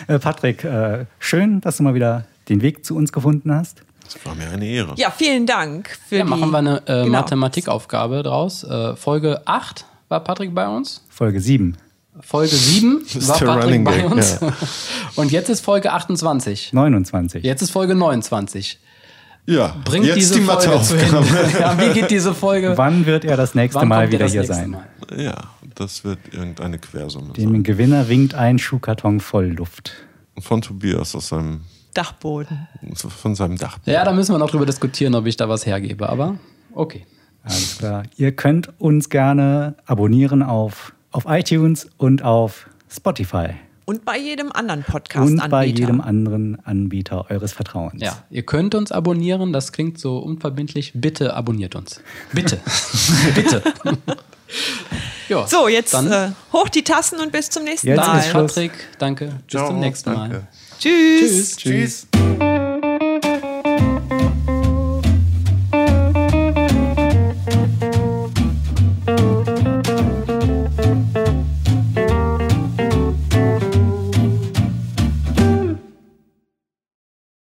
Äh, Patrick, äh, schön, dass du mal wieder den Weg zu uns gefunden hast. Das war mir eine Ehre. Ja, vielen Dank für Ja, die... machen wir eine äh, genau. Mathematikaufgabe draus. Äh, Folge 8 war Patrick bei uns. Folge 7. Folge 7 ist war Patrick Running bei uns. ja. Und jetzt ist Folge 28. 29. Jetzt ist Folge 29. Ja, Bringt jetzt diese die Folge zu Matheaufgabe. Ende. Ja, wie geht diese Folge? Wann wird er das nächste Wann Mal wieder das hier sein? Mal? Ja, das wird irgendeine Quersumme Dem sein. Gewinner winkt ein Schuhkarton voll Luft. Von Tobias aus seinem, Dachboden. von seinem Dach. Ja, da müssen wir noch drüber diskutieren, ob ich da was hergebe. Aber okay. Alles klar. Ihr könnt uns gerne abonnieren auf, auf iTunes und auf Spotify. Und bei jedem anderen Podcast Und bei jedem anderen Anbieter eures Vertrauens. Ja, ihr könnt uns abonnieren. Das klingt so unverbindlich. Bitte abonniert uns. Bitte. Bitte. ja, So, jetzt dann äh, hoch die Tassen und bis zum nächsten Jetzt Mal. ist Schluss. Patrick, danke. Bis Ciao, zum nächsten danke. Mal. Tschüss. Tschüss. Tschüss.